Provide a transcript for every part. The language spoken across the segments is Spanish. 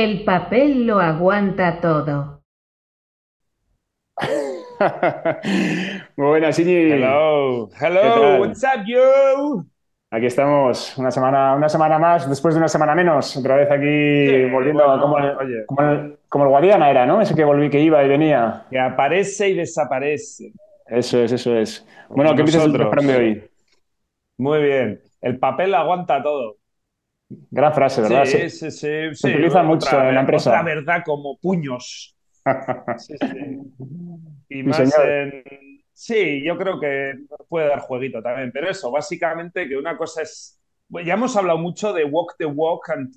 El papel lo aguanta todo. Muy buenas, Iñi. Hello, ¿Qué hello, tal? what's up, yo? Aquí estamos, una semana, una semana más, después de una semana menos, otra vez aquí Sí, volviendo bueno, como, el, oye. como, el, como el Guadiana era, ¿no? Ese que volví, que iba y venía. Que aparece y desaparece. Eso es, eso es. Bueno, Como ¿qué piensas del nosotros. refrán de hoy? Muy bien. El papel aguanta todo. Gran frase, ¿verdad? Sí, sí, sí. sí. utiliza mucho Otra en la empresa. Otra verdad como puños. Sí, sí. Y más señor. en... Sí, yo creo que puede dar jueguito también, pero eso, básicamente que una cosa es... bueno, Ya hemos hablado mucho de walk the walk, and,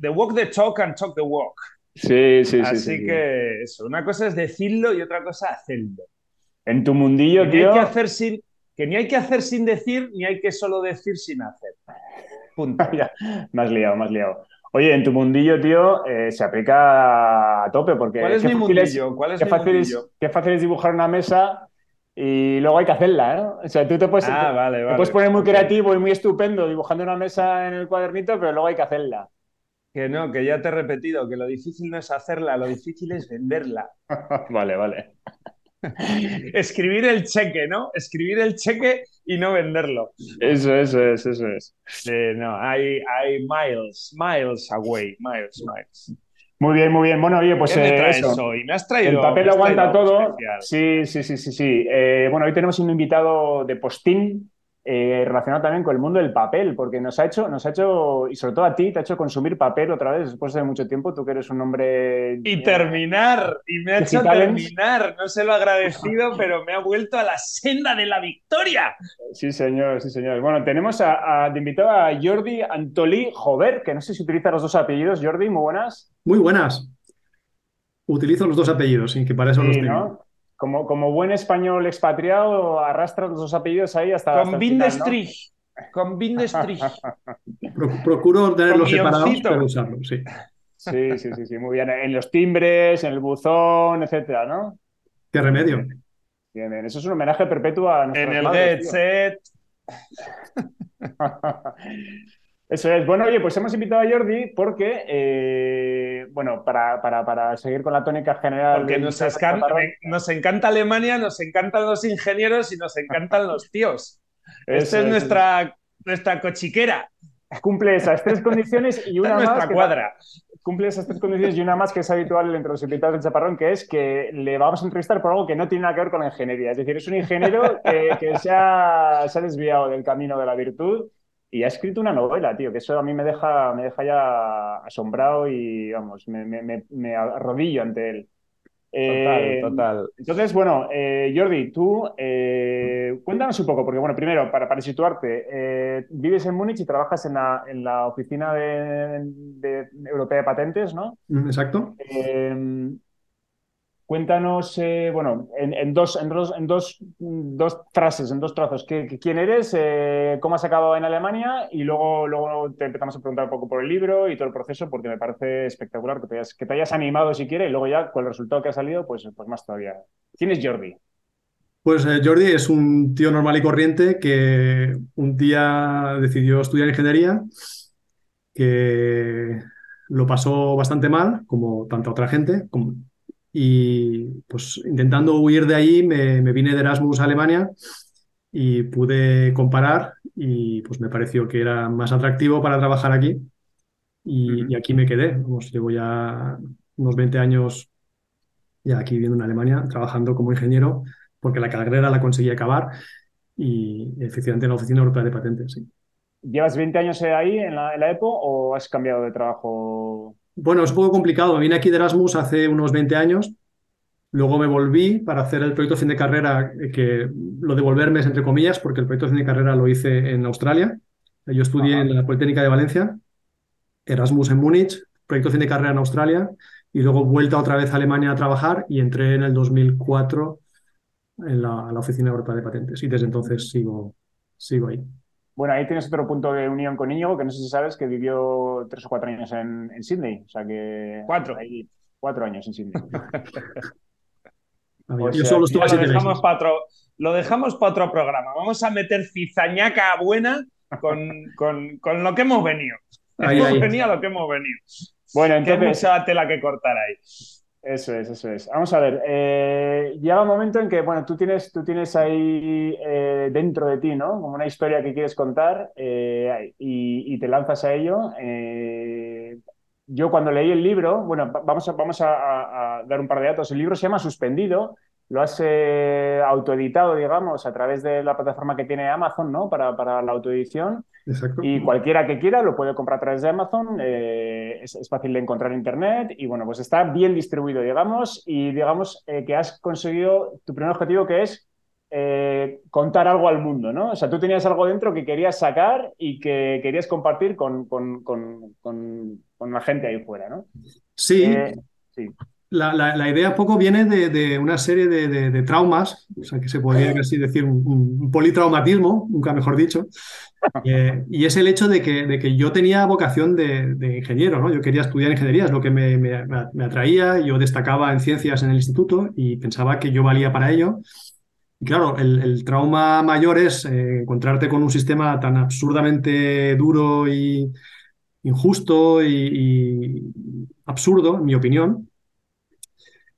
de walk the talk and talk the walk. Sí, sí, sí, Así sí, sí. que eso, una cosa es decirlo y otra cosa hacerlo. En tu mundillo, Que ni hay tío, que hacer sin, que ni hay que hacer sin decir, ni hay que solo decir sin hacer. Punto. Ya, me has liado, me has liado. Oye, en tu mundillo, tío, eh, se aplica a tope porque ¿Cuál es qué mi fácil es- mundillo? ¿Cuál es qué mi fácil es, mundillo? qué fácil es dibujar una mesa y luego hay que hacerla, ¿no? O sea, tú te puedes, Ah, te- vale, te vale. puedes poner muy creativo y muy estupendo dibujando una mesa en el cuadernito, pero luego hay que hacerla. Que no, que ya te he repetido, que lo difícil no es hacerla, lo difícil es venderla. Vale, vale. Escribir el cheque, ¿no? Escribir el cheque y no venderlo. Eso, eso es, eso es. Eh, no, hay, hay miles, miles away, miles, miles. Muy bien, muy bien. Bueno, oye, pues ¿Qué me eh, eso. hoy? ¿Me has traído? El papel aguanta todo. especial? Sí, sí, sí, sí, sí. Eh, bueno, hoy tenemos un invitado de postín eh, relacionado también con el mundo del papel, porque nos ha hecho, nos ha hecho, y sobre todo a ti, te ha hecho consumir papel otra vez después de mucho tiempo. Tú que eres un hombre. Y terminar, y me ha hecho Digitales. terminar, no se lo he agradecido, pero me ha vuelto a la senda de la victoria. Sí, señor, sí, señor. Bueno, tenemos a, a- de invitado a Jordi Antolí Jover, que no sé si utiliza los dos apellidos. Jordi, muy buenas. Muy buenas. Utilizo los dos apellidos, y que para eso los tengo. ¿no? Como, como buen español expatriado, arrastras los dos apellidos ahí hasta, Con el bin final, de ¿no? con bin de strich. Pro- procuro tenerlos separados, pero usarlos, sí. Sí, sí, sí, sí, muy bien. En los timbres, en el buzón, etcétera, ¿no? ¿Qué remedio? Bien, bien. Eso es un homenaje perpetuo a En el madres, tío. headset. Eso es. Bueno, oye, pues hemos invitado a Jordi porque, eh, bueno, para, para, para seguir con la tónica general. Porque nos, del escan- chaparrón, nos encanta Alemania, nos encantan los ingenieros y nos encantan los tíos. Esta es es. nuestra, nuestra cochiquera, Cumple esas tres condiciones y una nuestra más. Cumple esas tres condiciones y una más que es habitual entre los invitados del Chaparrón, que es que le vamos a entrevistar por algo que no tiene nada que ver con la ingeniería. Es decir, es un ingeniero que, que se, ha, se ha desviado del camino de la virtud y ha escrito una novela, tío, que eso a mí me deja, me deja ya asombrado y, vamos, me, me- me- me arrodillo ante él. Eh, Total, total. Entonces, bueno, eh, Jordi, tú eh, cuéntanos un poco, porque bueno, primero, para, para situarte, eh, vives en Múnich y trabajas en la, en la oficina de, de Europea de Patentes, ¿no? Mm, Exacto. Cuéntanos, eh, bueno, en, dos, en, dos, en dos, dos frases, en dos trazos, ¿qué, qué- quién eres, eh, cómo has acabado en Alemania y luego, luego te empezamos a preguntar un poco por el libro y todo el proceso, porque me parece espectacular que te hayas, que te hayas animado si quieres y luego ya con el resultado que ha salido, pues, pues más todavía. ¿Quién es Jordi? Pues eh, Jordi es un tío normal y corriente que un día decidió estudiar ingeniería, que lo pasó bastante mal, como tanta otra gente, como- y pues intentando huir de allí me, me vine de Erasmus a Alemania y pude comparar y pues me pareció que era más atractivo para trabajar aquí y, aquí me quedé. Vamos, llevo ya unos 20 años ya aquí viviendo en Alemania, trabajando como ingeniero, porque la carrera la conseguí acabar y efectivamente en la Oficina Europea de Patentes, sí. ¿Llevas 20 años ahí en la, en la EPO o has cambiado de trabajo? Bueno, es un poco complicado. Me vine aquí de Erasmus hace unos 20 años. Luego me volví para hacer el proyecto fin de carrera, eh, que lo de volverme es entre comillas, porque el proyecto de fin de carrera lo hice en Australia. Yo estudié Ajá. en la Politécnica de Valencia, Erasmus en Múnich, proyecto fin de carrera en Australia, y luego vuelta otra vez a Alemania a trabajar y entré en el 2004 en la, la Oficina Europea de Patentes. Y desde entonces sigo, sigo ahí. Bueno, ahí tienes otro punto de unión con Íñigo, que no sé si sabes que vivió tres o cuatro años en, en Sydney. O sea que. Cuatro. Ahí, cuatro años en Sydney. Yo solo que estuve lo siete dejamos meses. para otro, lo dejamos para otro programa. Vamos a meter cizañaca buena con, con, con lo que hemos venido. Ahí, hemos ahí. venido a lo que hemos venido. Bueno, Que hay entonces, mucha tela que cortar ahí. Eso es, eso es. Vamos a ver, eh, llega un momento en que, bueno, tú tienes, tú tienes ahí eh, dentro de ti, ¿no? Como una historia que quieres contar eh, y, te lanzas a ello. Eh, yo cuando leí el libro, bueno, va- vamos a dar un par de datos. El libro se llama Suspendido, lo has eh, autoeditado, digamos, a través de la plataforma que tiene Amazon, ¿no? Para, para la autoedición. Exacto. Y cualquiera que quiera lo puede comprar a través de Amazon, eh, es, es fácil de encontrar en Internet y bueno, pues está bien distribuido, digamos, y digamos eh, que has conseguido tu primer objetivo que es contar algo al mundo, ¿no? O sea, tú tenías algo dentro que querías sacar y que querías compartir con, con, con, con, la gente ahí fuera, ¿no? Sí, sí. La, la- la idea poco viene de, de una serie de, de- de traumas, o sea, que se podría casi decir un, un politraumatismo, nunca mejor dicho, Eh, y es el hecho de que, de que yo tenía vocación de, ingeniero, ¿no? Yo quería estudiar ingeniería, es lo que me, me- me atraía, yo destacaba en ciencias en el instituto y pensaba que yo valía para ello. Y claro, el, el trauma mayor es eh, encontrarte con un sistema tan absurdamente duro y injusto y, y absurdo, en mi opinión.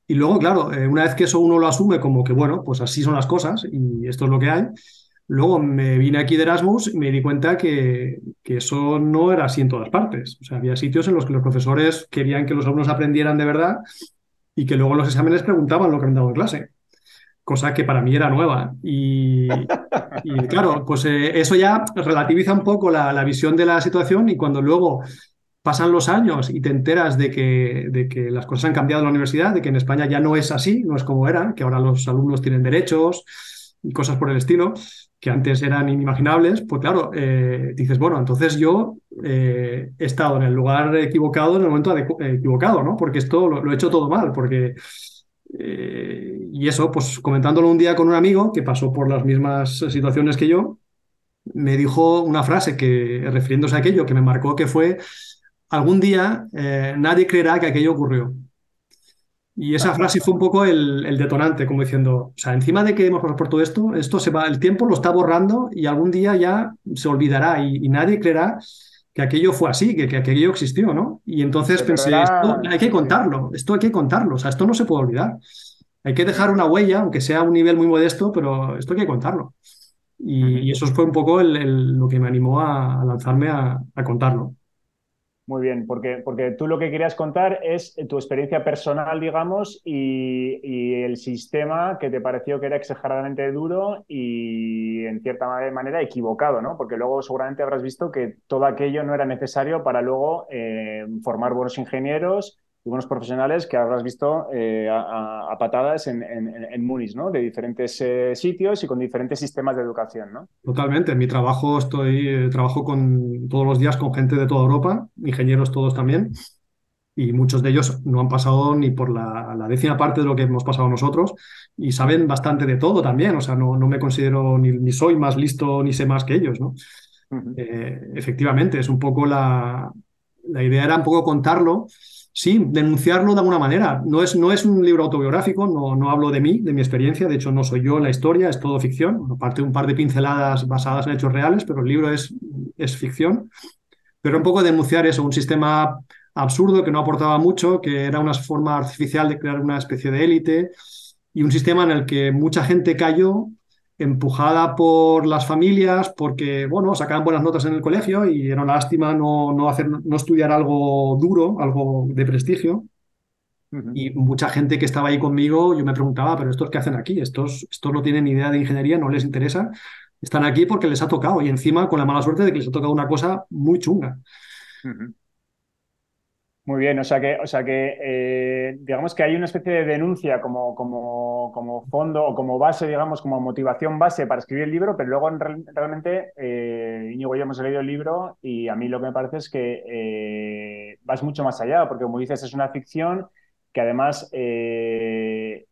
Y luego, claro, eh, una vez que eso uno lo asume como que, bueno, pues así son las cosas y esto es lo que hay, luego me vine aquí de Erasmus y me di cuenta que, que eso no era así en todas partes. O sea, había sitios en los que los profesores querían que los alumnos aprendieran de verdad y que luego los exámenes preguntaban lo que habían dado en clase, cosa que para mí era nueva. Y, y claro, pues eh, eso ya relativiza un poco la, la visión de la situación y cuando luego pasan los años y te enteras de que, de que las cosas han cambiado en la universidad, de que en España ya no es así, no es como eran, que ahora los alumnos tienen derechos y cosas por el estilo, que antes eran inimaginables, pues claro, eh, dices, bueno, entonces yo eh, he estado en el lugar equivocado en el momento eh, equivocado, ¿no? Porque esto lo, he hecho todo mal, porque... y eso, pues comentándolo un día con un amigo que pasó por las mismas situaciones que yo, me dijo una frase que, refiriéndose a aquello, que me marcó, que fue, algún día eh, nadie creerá que aquello ocurrió. Y esa frase fue un poco el, el detonante, como diciendo, o sea, encima de que hemos pasado por todo esto, esto se va, el tiempo lo está borrando y algún día ya se olvidará y, y nadie creerá que aquello fue así, que, que aquello existió, ¿no? Y entonces pensé, esto hay que contarlo, esto hay que contarlo, o sea, esto no se puede olvidar. Hay que dejar una huella, aunque sea a un nivel muy modesto, pero esto hay que contarlo. Y, eso fue un poco el- el- lo que me animó a, a lanzarme a, a contarlo. Muy bien, porque, porque tú lo que querías contar es tu experiencia personal, digamos, y, y el sistema que te pareció que era exageradamente duro y en cierta ma- manera equivocado, ¿no? Porque luego seguramente habrás visto que todo aquello no era necesario para luego eh, formar buenos ingenieros y buenos profesionales que habrás visto eh, a, a- patadas en, en, en Múnich, ¿no? De diferentes eh, sitios y con diferentes sistemas de educación, ¿no? Totalmente. En mi trabajo estoy, eh, trabajo con, todos los días con gente de toda Europa, ingenieros todos también, y muchos de ellos no han pasado ni por la, la décima parte de lo que hemos pasado nosotros y saben bastante de todo también. O sea, no, no me considero ni, ni soy más listo ni sé más que ellos, ¿no? Ujú. Eh, efectivamente, es un poco la, la idea era un poco contarlo, sí, denunciarlo de alguna manera. No es, no es un libro autobiográfico, no, no hablo de mí, de mi experiencia, de hecho no soy yo la historia, es todo ficción, aparte un par de pinceladas basadas en hechos reales, pero el libro es, es ficción. Pero un poco denunciar eso, un sistema absurdo que no aportaba mucho, que era una forma artificial de crear una especie de élite y un sistema en el que mucha gente cayó empujada por las familias porque, bueno, sacaban buenas notas en el colegio y era una lástima no, no, hacer, no estudiar algo duro, algo de prestigio. Y mucha gente que estaba ahí conmigo, yo me preguntaba, pero ¿estos qué hacen aquí? Estos, estos no tienen ni idea de ingeniería, no les interesa. Están aquí porque les ha tocado y encima con la mala suerte de que les ha tocado una cosa muy chunga. Muy bien, o sea que, o sea que eh, digamos que hay una especie de denuncia como, como, como fondo o como base, digamos, como motivación base para escribir el libro, pero luego real- realmente eh, Íñigo y hemos leído el libro y a mí lo que me parece es que eh, vas mucho más allá, porque como dices, es una ficción que además eh,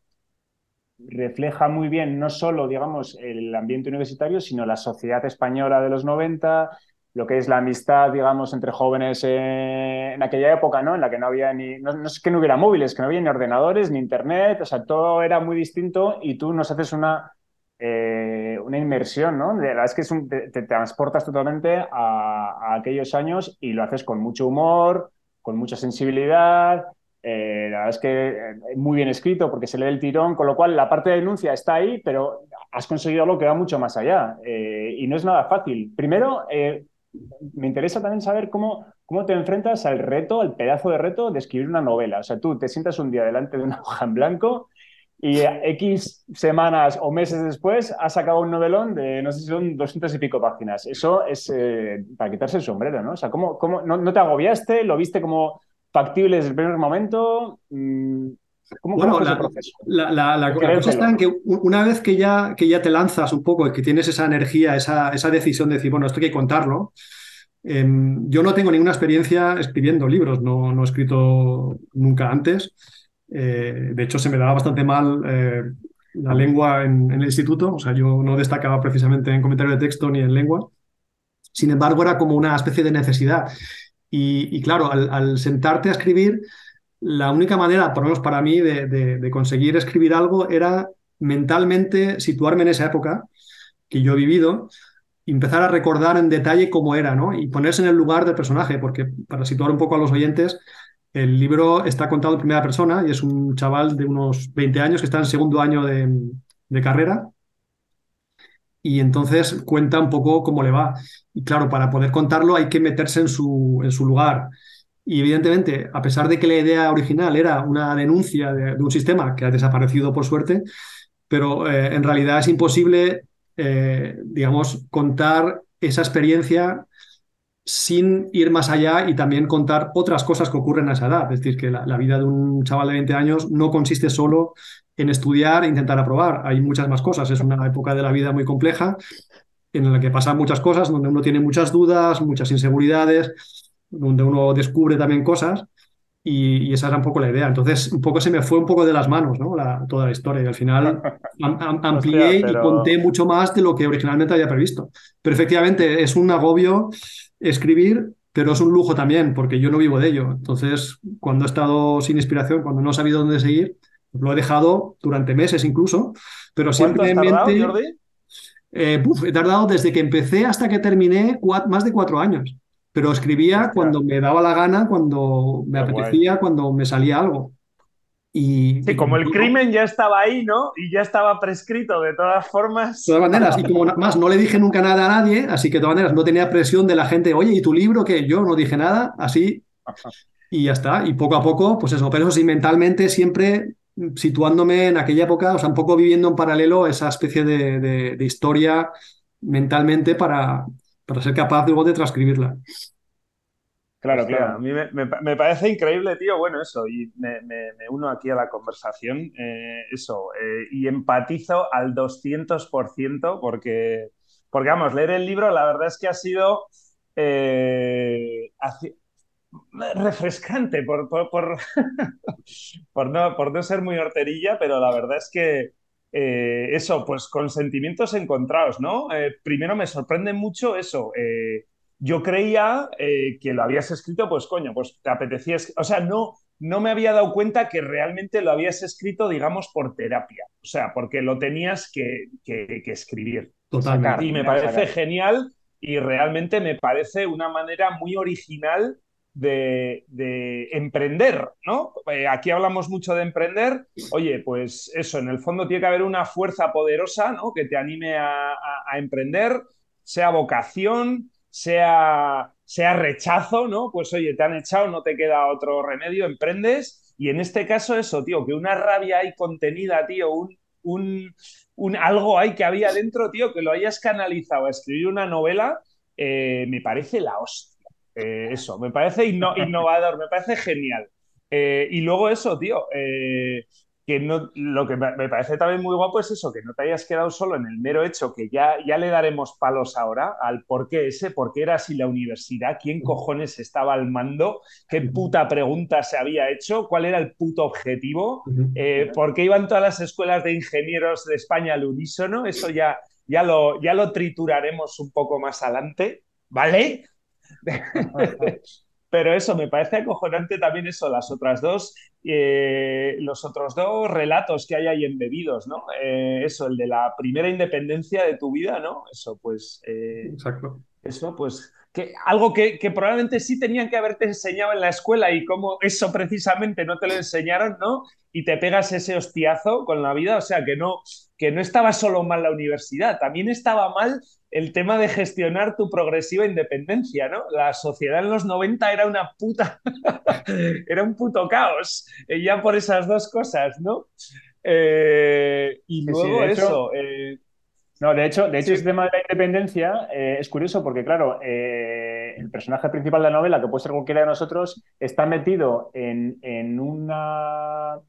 refleja muy bien no solo, digamos, el ambiente universitario, sino la sociedad española de los 90, lo que es la amistad, digamos, entre jóvenes en aquella época, ¿no? En la que no había ni, no, no es que no hubiera móviles, que no había ni ordenadores, ni internet, o sea, todo era muy distinto y tú nos haces una, eh, una inmersión, ¿no? La verdad es que es un- te, transportas totalmente a, aquellos años y lo haces con mucho humor, con mucha sensibilidad, eh, la verdad es que eh, muy bien escrito porque se lee el tirón, con lo cual la parte de denuncia está ahí, pero has conseguido algo que va mucho más allá y no es nada fácil. Primero, me interesa también saber cómo, cómo te enfrentas al reto, al pedazo de reto de escribir una novela. O sea, tú te sientas un día delante de una hoja en blanco y X semanas o meses después has sacado un novelón de, no sé si son 200 y pico páginas. Eso es para quitarse el sombrero, ¿no? O sea, ¿cómo, cómo no, no, te agobiaste? ¿Lo viste como factible desde el primer momento? ¿Cómo, bueno, la, proceso? La, la, cosa está en que una vez que ya, que ya te lanzas un poco, que tienes esa energía, esa, esa decisión de decir, bueno, esto hay que contarlo. Em, yo no tengo ninguna experiencia escribiendo libros, no, no he escrito nunca antes. Eh, de hecho, se me daba bastante mal eh, la lengua en, en, el instituto, o sea, yo no destacaba precisamente en comentario de texto ni en lengua. Sin embargo, era como una especie de necesidad. Y, claro, al, sentarte a escribir, la única manera, por lo menos para mí, de, conseguir escribir algo era mentalmente situarme en esa época que yo he vivido empezar a recordar en detalle cómo era, ¿no? Y ponerse en el lugar del personaje, porque para situar un poco a los oyentes, el libro está contado en primera persona y es un chaval de unos 20 años que está en segundo año de carrera y entonces cuenta un poco cómo le va. Y claro, para poder contarlo hay que meterse en su lugar. Y evidentemente, a pesar de que la idea original era una denuncia de, un sistema que ha desaparecido por suerte, pero eh, en realidad es imposible, eh, digamos, contar esa experiencia sin ir más allá y también contar otras cosas que ocurren a esa edad. Es decir, que la, la vida de un chaval de 20 años no consiste solo en estudiar e intentar aprobar. Hay muchas más cosas. Es una época de la vida muy compleja en la que pasan muchas cosas, donde uno tiene muchas dudas, muchas inseguridades, donde uno descubre también cosas. Y, esa era un poco la idea. Entonces, un poco se me fue un poco de las manos ¿no? toda la historia. Y al final amplié y conté mucho más de lo que originalmente había previsto. Pero efectivamente, es un agobio escribir, pero es un lujo también, porque yo no vivo de ello. Entonces, cuando he estado sin inspiración, cuando no he sabido dónde seguir, lo he dejado durante meses incluso, pero simplemente... Jordi? Eh, he tardado desde que empecé hasta que terminé más de cuatro años. Pero escribía cuando me daba la gana, cuando me apetecía, cuando me salía algo. Y, sí, como el crimen ya estaba ahí, ¿no? Y ya estaba prescrito de todas formas. De todas maneras, y como más no le dije nunca nada a nadie, así que de todas maneras no tenía presión de la gente, oye, ¿y tu libro? Que yo no dije nada, así, y ya está. Y poco a poco, pues eso, pero eso sí, mentalmente siempre situándome en aquella época, o sea, un poco viviendo en paralelo esa especie de, historia mentalmente para, para ser capaz luego de transcribirla. Claro, claro. A mí me, parece increíble, tío. Bueno, eso, y me, uno aquí a la conversación, eh, eso, eh, y empatizo al 200% porque, porque, vamos, leer el libro, la verdad es que ha sido, eh, refrescante por, por, por, no, por no ser muy horterilla, pero la verdad es que eh, eso, pues con sentimientos encontrados, ¿no? Eh, primero me sorprende mucho eso. Eh, yo creía que lo habías escrito, pues coño, pues te apetecía, o sea, no, no me había dado cuenta que realmente lo habías escrito, digamos, por terapia, o sea, porque lo tenías que, que, escribir. Totalmente. Y me parece genial y realmente me parece una manera muy original de, emprender, ¿no? Eh, aquí hablamos mucho de emprender. Oye, pues eso, en el fondo tiene que haber una fuerza poderosa, ¿no? Que te anime a, emprender, sea vocación, sea, sea rechazo, ¿no? Pues oye, te han echado, no te queda otro remedio, emprendes. Y en este caso eso, tío, que una rabia hay contenida, tío, un, un, un algo hay que había dentro, tío, que lo hayas canalizado a escribir una novela, eh, me parece la hostia. Eh, eso, me parece innovador, me parece genial. Eh, y luego eso, tío, eh, que no, lo que me parece también muy guapo es eso, que no te hayas quedado solo en el mero hecho, que ya, ya le daremos palos ahora al por qué ese, por qué era así la universidad, quién cojones estaba al mando, qué puta pregunta se había hecho, cuál era el puto objetivo, por qué iban todas las escuelas de ingenieros de España al unísono, eso ya, ya, lo, ya lo trituraremos un poco más adelante, ¿vale? Pero eso, me parece acojonante también eso, las otras dos, eh, los otros dos relatos que hay ahí embebidos, ¿no? Eh, eso, el de la primera independencia de tu vida, ¿no? Eso, pues... Eh, Exacto. eso, pues que, algo que, que, probablemente sí tenían que haberte enseñado en la escuela y cómo eso precisamente no te lo enseñaron, ¿no? Y te pegas ese hostiazo con la vida, o sea, que no, que no estaba solo mal la universidad, también estaba mal el tema de gestionar tu progresiva independencia, ¿no? La sociedad en los 90 era una puta, era un puto caos, eh, ya por esas dos cosas, ¿no? Eh, y luego sí, eso... Eh, no, de hecho, de hecho sí. ese tema de la independencia es curioso porque, claro, el personaje principal de la novela, que puede ser cualquiera de nosotros, está metido en, en, una,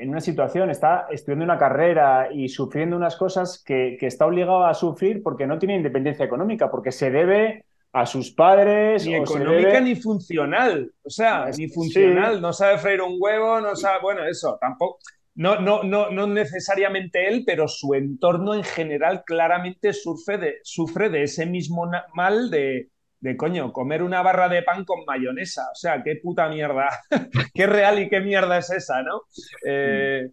en una situación, está estudiando una carrera y sufriendo unas cosas que, que, está obligado a sufrir porque no tiene independencia económica, porque se debe a sus padres. Ni económica debe... ni funcional. O sea, ni funcional. Sí. No sabe freír un huevo, no sabe. Bueno, eso tampoco no, no, no, no necesariamente él, pero su entorno en general claramente sufre de, sufre de ese mismo mal de, de, coño, comer una barra de pan con mayonesa. O sea, qué puta mierda. qué real y qué mierda es esa, ¿no? Eh...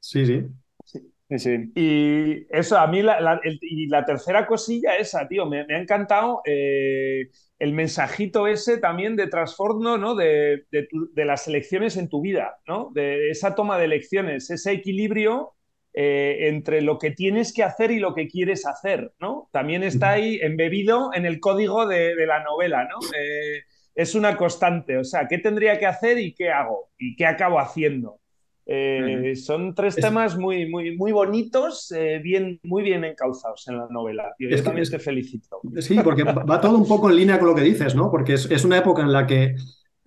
Sí, sí. Sí, sí. Y eso, a mí, la, la, el, y la tercera cosilla esa, tío, me, me ha encantado eh, el mensajito ese también de trasfondo, ¿no? De, de, tu, de, las elecciones en tu vida, ¿no? De esa toma de elecciones, ese equilibrio eh, entre lo que tienes que hacer y lo que quieres hacer, ¿no? También está ahí embebido en el código de, de la novela, ¿no? Eh, es una constante, o sea, ¿qué tendría que hacer y qué hago? ¿Y qué acabo haciendo? Eh, son tres es... temas muy, muy, muy bonitos, eh, bien, muy bien encauzados en la novela. Yo, yo también es... te felicito. Sí, porque va todo un poco en línea con lo que dices, ¿no? Porque es, es una época en la que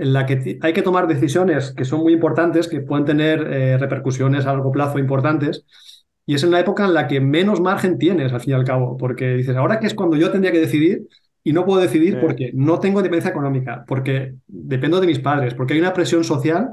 en la que hay que tomar decisiones que son muy importantes, que pueden tener eh, repercusiones a largo plazo importantes, y es en la época en la que menos margen tienes, al fin y al cabo, porque dices, ahora que es cuando yo tendría que decidir, y no puedo decidir sí. porque no tengo independencia económica, porque dependo de mis padres, porque hay una presión social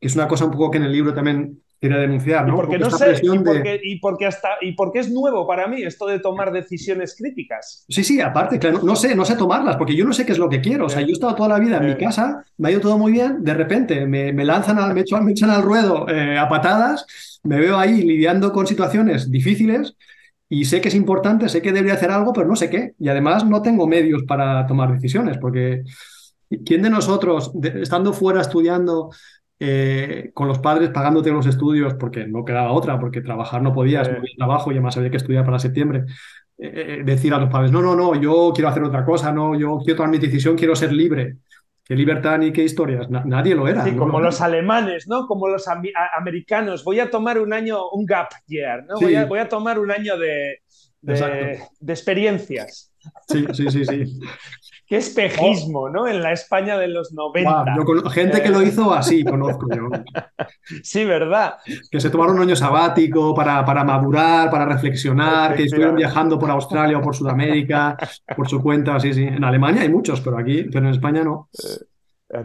que es una cosa un poco que en el libro también quería denunciar, ¿no? Y porque, no sé, y porque, de... y, porque hasta, y porque es nuevo para mí esto de tomar decisiones críticas. Sí, sí, aparte, claro, no sé, no sé tomarlas, porque yo no sé qué es lo que quiero. O sea, yo he estado toda la vida en mi casa, me ha ido todo muy bien, de repente me, me lanzan, al, me, echan, me echan al ruedo eh, a patadas, me veo ahí lidiando con situaciones difíciles y sé que es importante, sé que debería hacer algo, pero no sé qué. Y además no tengo medios para tomar decisiones, porque ¿quién de nosotros, de, estando fuera estudiando, eh, con los padres pagándote los estudios porque no quedaba otra, porque trabajar no podías, eh. no había trabajo y además había que estudiar para septiembre. Eh, decir a los padres, no, no, no, yo quiero hacer otra cosa, no, yo quiero tomar mi decisión, quiero ser libre. ¿Qué libertad ni qué historias? Na nadie lo era. Sí, ¿no? como los alemanes, ¿no? Como los am americanos. Voy a tomar un año, un gap year, ¿no? Sí. Voy, a, voy, a, tomar un año de, de, de experiencias. Sí, sí, sí, sí. Qué espejismo, ¿no? En la España de los 90. Wow, yo, gente que lo hizo así, conozco yo. Sí, ¿verdad? Que se tomaron un año sabático para, para madurar, para reflexionar, que estuvieron viajando por Australia o por Sudamérica, por su cuenta, sí, sí. En Alemania hay muchos, pero aquí, pero en España no.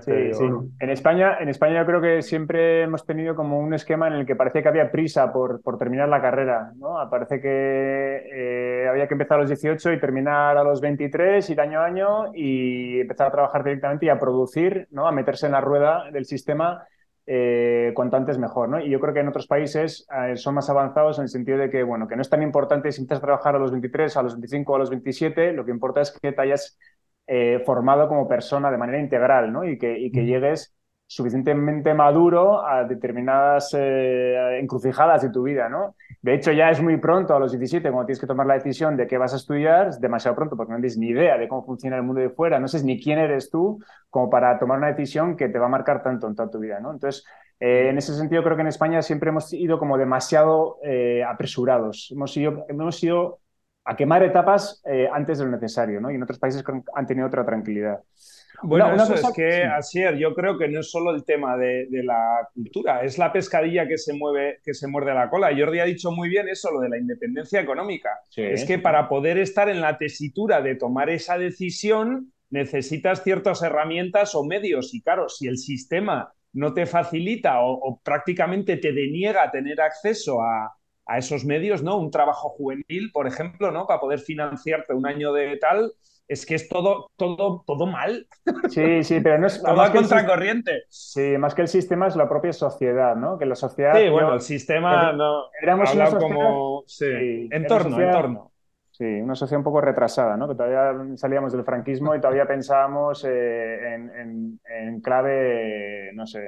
Sí, sí. En, España, en España yo creo que siempre hemos tenido como un esquema en el que parecía que había prisa por, por terminar la carrera. ¿no? Parece que eh, había que empezar a los 18 y terminar a los 23, ir año a año y empezar a trabajar directamente y a producir, ¿no? a meterse en la rueda del sistema eh, cuanto antes mejor. ¿no? Y yo creo que en otros países eh, son más avanzados en el sentido de que, bueno, que no es tan importante si empiezas a trabajar a los 23, a los 25 o a los 27, lo que importa es que te hayas eh, formado como persona de manera integral, ¿no? Y que, y que llegues suficientemente maduro a determinadas eh, encrucijadas de tu vida, ¿no? De hecho, ya es muy pronto, a los 17, cuando tienes que tomar la decisión de qué vas a estudiar, es demasiado pronto porque no tienes ni idea de cómo funciona el mundo de fuera, no sabes ni quién eres tú como para tomar una decisión que te va a marcar tanto en toda tu vida, ¿no? Entonces, eh, en ese sentido, creo que en España siempre hemos ido como demasiado eh, apresurados, hemos ido, hemos ido a quemar etapas eh, antes de lo necesario, ¿no? Y en otros países han tenido otra tranquilidad. Bueno, una, una eso cosa... es que, Asier, yo creo que no es solo el tema de, de, la cultura, es la pescadilla que se mueve, que se muerde la cola. Jordi ha dicho muy bien eso, lo de la independencia económica. Sí. Es que para poder estar en la tesitura de tomar esa decisión, necesitas ciertas herramientas o medios. Y claro, si el sistema no te facilita o, o prácticamente te deniega tener acceso a, a esos medios, ¿no? Un trabajo juvenil, por ejemplo, ¿no? Para poder financiarte un año de tal, es que es todo, todo, todo mal. Sí, sí, pero no es todo a contracorriente. Sí, más que el sistema es la propia sociedad, ¿no? Que la sociedad. Sí, bueno, el sistema no. Éramos una sociedad, como sí, sí, entorno, sociedad, entorno. Sí, una sociedad un poco retrasada, ¿no? Que todavía salíamos del franquismo y todavía pensábamos eh, en, en- en clave, no sé,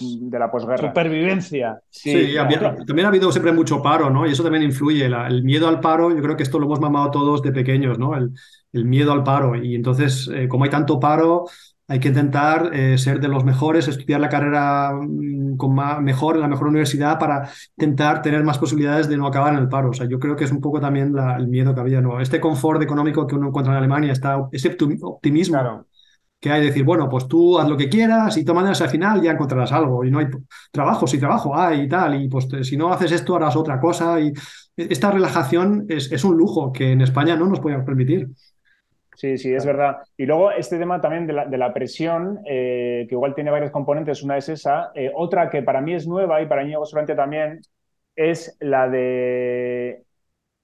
de la posguerra. Supervivencia. Sí, había- también ha habido siempre mucho paro, ¿no? Y eso también influye. La- el miedo al paro, yo creo que esto lo hemos mamado todos de pequeños, ¿no? El, el miedo al paro. Y entonces, eh, como hay tanto paro, hay que intentar eh, ser de los mejores, estudiar la carrera mm, con mejor, en la mejor universidad para intentar tener más posibilidades de no acabar en el paro. O sea, yo creo que es un poco también la- el miedo que había, ¿no? Este confort económico que uno encuentra en Alemania, está, ese optim- optimismo Claro. que hay de decir, bueno, pues tú haz lo que quieras y maneras al final ya encontrarás algo y no hay trabajo, si trabajo hay y tal, y pues te- si no haces esto harás otra cosa y esta relajación es, es un lujo que en España no nos podemos permitir. Sí, sí, es verdad. Y luego este tema también de la, de la presión, eh, que igual tiene varios componentes, una es esa. Eh, otra que para mí es nueva y para Íñigo seguramente también, es la de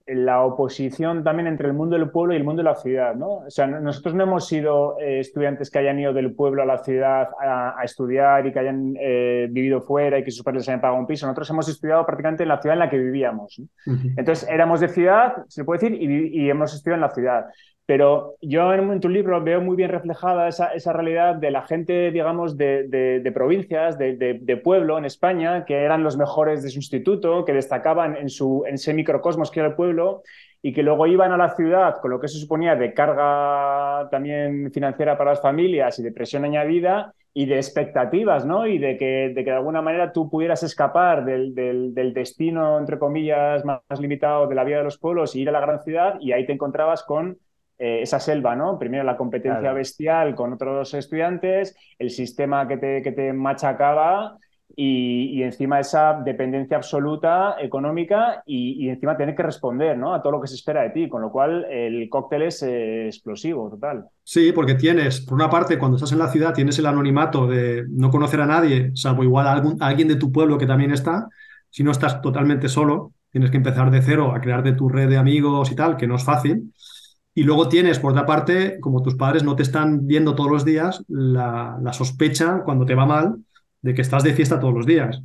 la oposición también entre el mundo del pueblo y el mundo de la ciudad, ¿no? O sea, no- nosotros no hemos sido eh, estudiantes que hayan ido del pueblo a la ciudad a, a estudiar y que hayan eh, vivido fuera y que sus padres hayan pagado un piso. Nosotros hemos estudiado prácticamente en la ciudad en la que vivíamos. Entonces, éramos de ciudad, se puede decir, y hemos estudiado en la ciudad. Pero yo en, tu libro veo muy bien reflejada esa, esa realidad de la gente, digamos, de, de- provincias, de, de- pueblo en España, que eran los mejores de su instituto, que destacaban en, su, en ese microcosmos que era el pueblo, y que luego iban a la ciudad con lo que eso suponía de carga también financiera para las familias y de presión añadida y de expectativas, ¿no? Y de que de, que de alguna manera tú pudieras escapar del, del, destino, entre comillas, más, más limitado de la vida de los pueblos y ir a la gran ciudad y ahí te encontrabas con eh, esa selva, ¿no? Primero la competencia Claro. bestial con otros estudiantes, el sistema que te, que te machacaba y, y encima esa dependencia absoluta económica y, y encima tener que responder ¿no? a todo lo que se espera de ti, con lo cual el cóctel es eh, explosivo, total. Sí, porque tienes, por una parte, cuando estás en la ciudad, tienes el anonimato de no conocer a nadie, salvo igual a, algún, a alguien de tu pueblo que también está. Si no estás totalmente solo, tienes que empezar de cero a crear de tu red de amigos y tal, que no es fácil. Y luego tienes, por otra parte, como tus padres no te están viendo todos los días, la, la sospecha cuando te va mal de que estás de fiesta todos los días.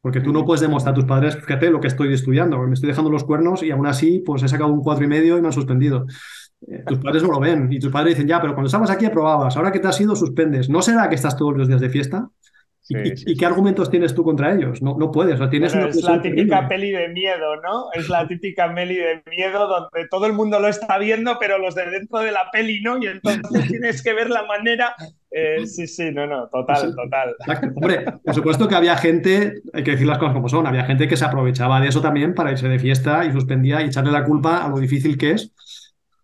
Porque tú no puedes demostrar a tus padres, fíjate lo que estoy estudiando, me estoy dejando los cuernos y aún así pues he sacado un cuatro y medio y me han suspendido. Eh, tus padres no lo ven y tus padres dicen, ya, pero cuando estabas aquí aprobabas, ahora que te has ido suspendes. ¿No será que estás todos los días de fiesta? ¿Y, Sí, y- sí, y qué argumentos tienes tú contra ellos? No, no puedes, o sea, tienes Bueno, una es la típica terrible. peli de miedo, ¿no? Es la típica peli de miedo donde todo el mundo lo está viendo, pero los de dentro de la peli no, y entonces tienes que ver la manera. eh, sí, sí, no, no, total, Sí. total. Exacto. Hombre, por supuesto que había gente, hay que decir las cosas como son, había gente que se aprovechaba de eso también para irse de fiesta y suspendía y echarle la culpa a lo difícil que es,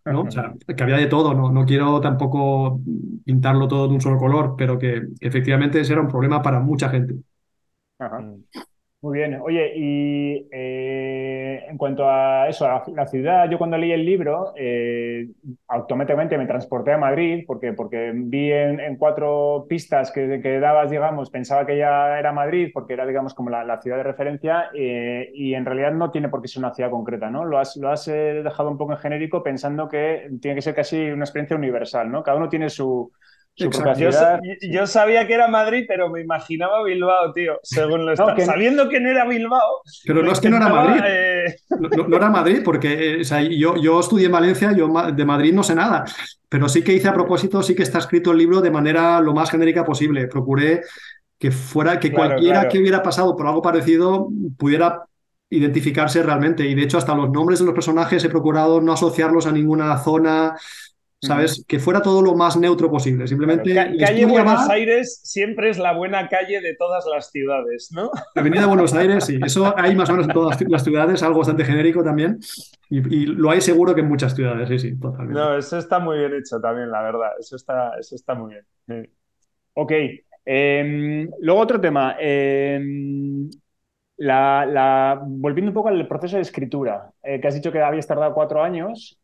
¿no? O sea, que había de todo, no, no quiero tampoco pintarlo todo de un solo color, pero que, que efectivamente ese era un problema para mucha gente. Ajá. Muy bien. Oye, y eh, en cuanto a eso, a la ciudad, yo cuando leí el libro, eh, automáticamente me transporté a Madrid porque, porque vi en, en cuatro pistas que, que dabas, digamos, pensaba que ya era Madrid porque era, digamos, como la, la ciudad de referencia eh, y en realidad no tiene por qué ser una ciudad concreta, ¿no? Lo has, lo has eh, dejado un poco en genérico pensando que tiene que ser casi una experiencia universal, ¿no? Cada uno tiene su, su Yo, sabía que era Madrid, pero me imaginaba Bilbao, tío. Según lo está- que- Sabiendo que no era Bilbao. Pero no es que no era Madrid. eh, No, no- no era Madrid, porque eh, o sea, yo, yo estudié en Valencia, yo de Madrid no sé nada, pero sí que hice a propósito, sí que está escrito el libro de manera lo más genérica posible. Procuré que fuera, que Claro, cualquiera claro. que hubiera pasado por algo parecido pudiera identificarse realmente. Y de hecho, hasta los nombres de los personajes he procurado no asociarlos a ninguna zona, ¿sabes? Que fuera todo lo más neutro posible. Simplemente Ca- la calle Buenos Aires siempre es la buena calle de todas las ciudades, ¿no? Avenida Buenos Aires, sí. Eso hay más o menos en todas las ciudades, algo bastante genérico también. Y, y lo hay seguro que en muchas ciudades, sí, sí, totalmente. No, eso está muy bien hecho también, la verdad. Eso está, eso está muy bien. Sí. Ok. Em, luego otro tema. Em, la, la- volviendo un poco al proceso de escritura, eh, que has dicho que habías tardado cuatro años.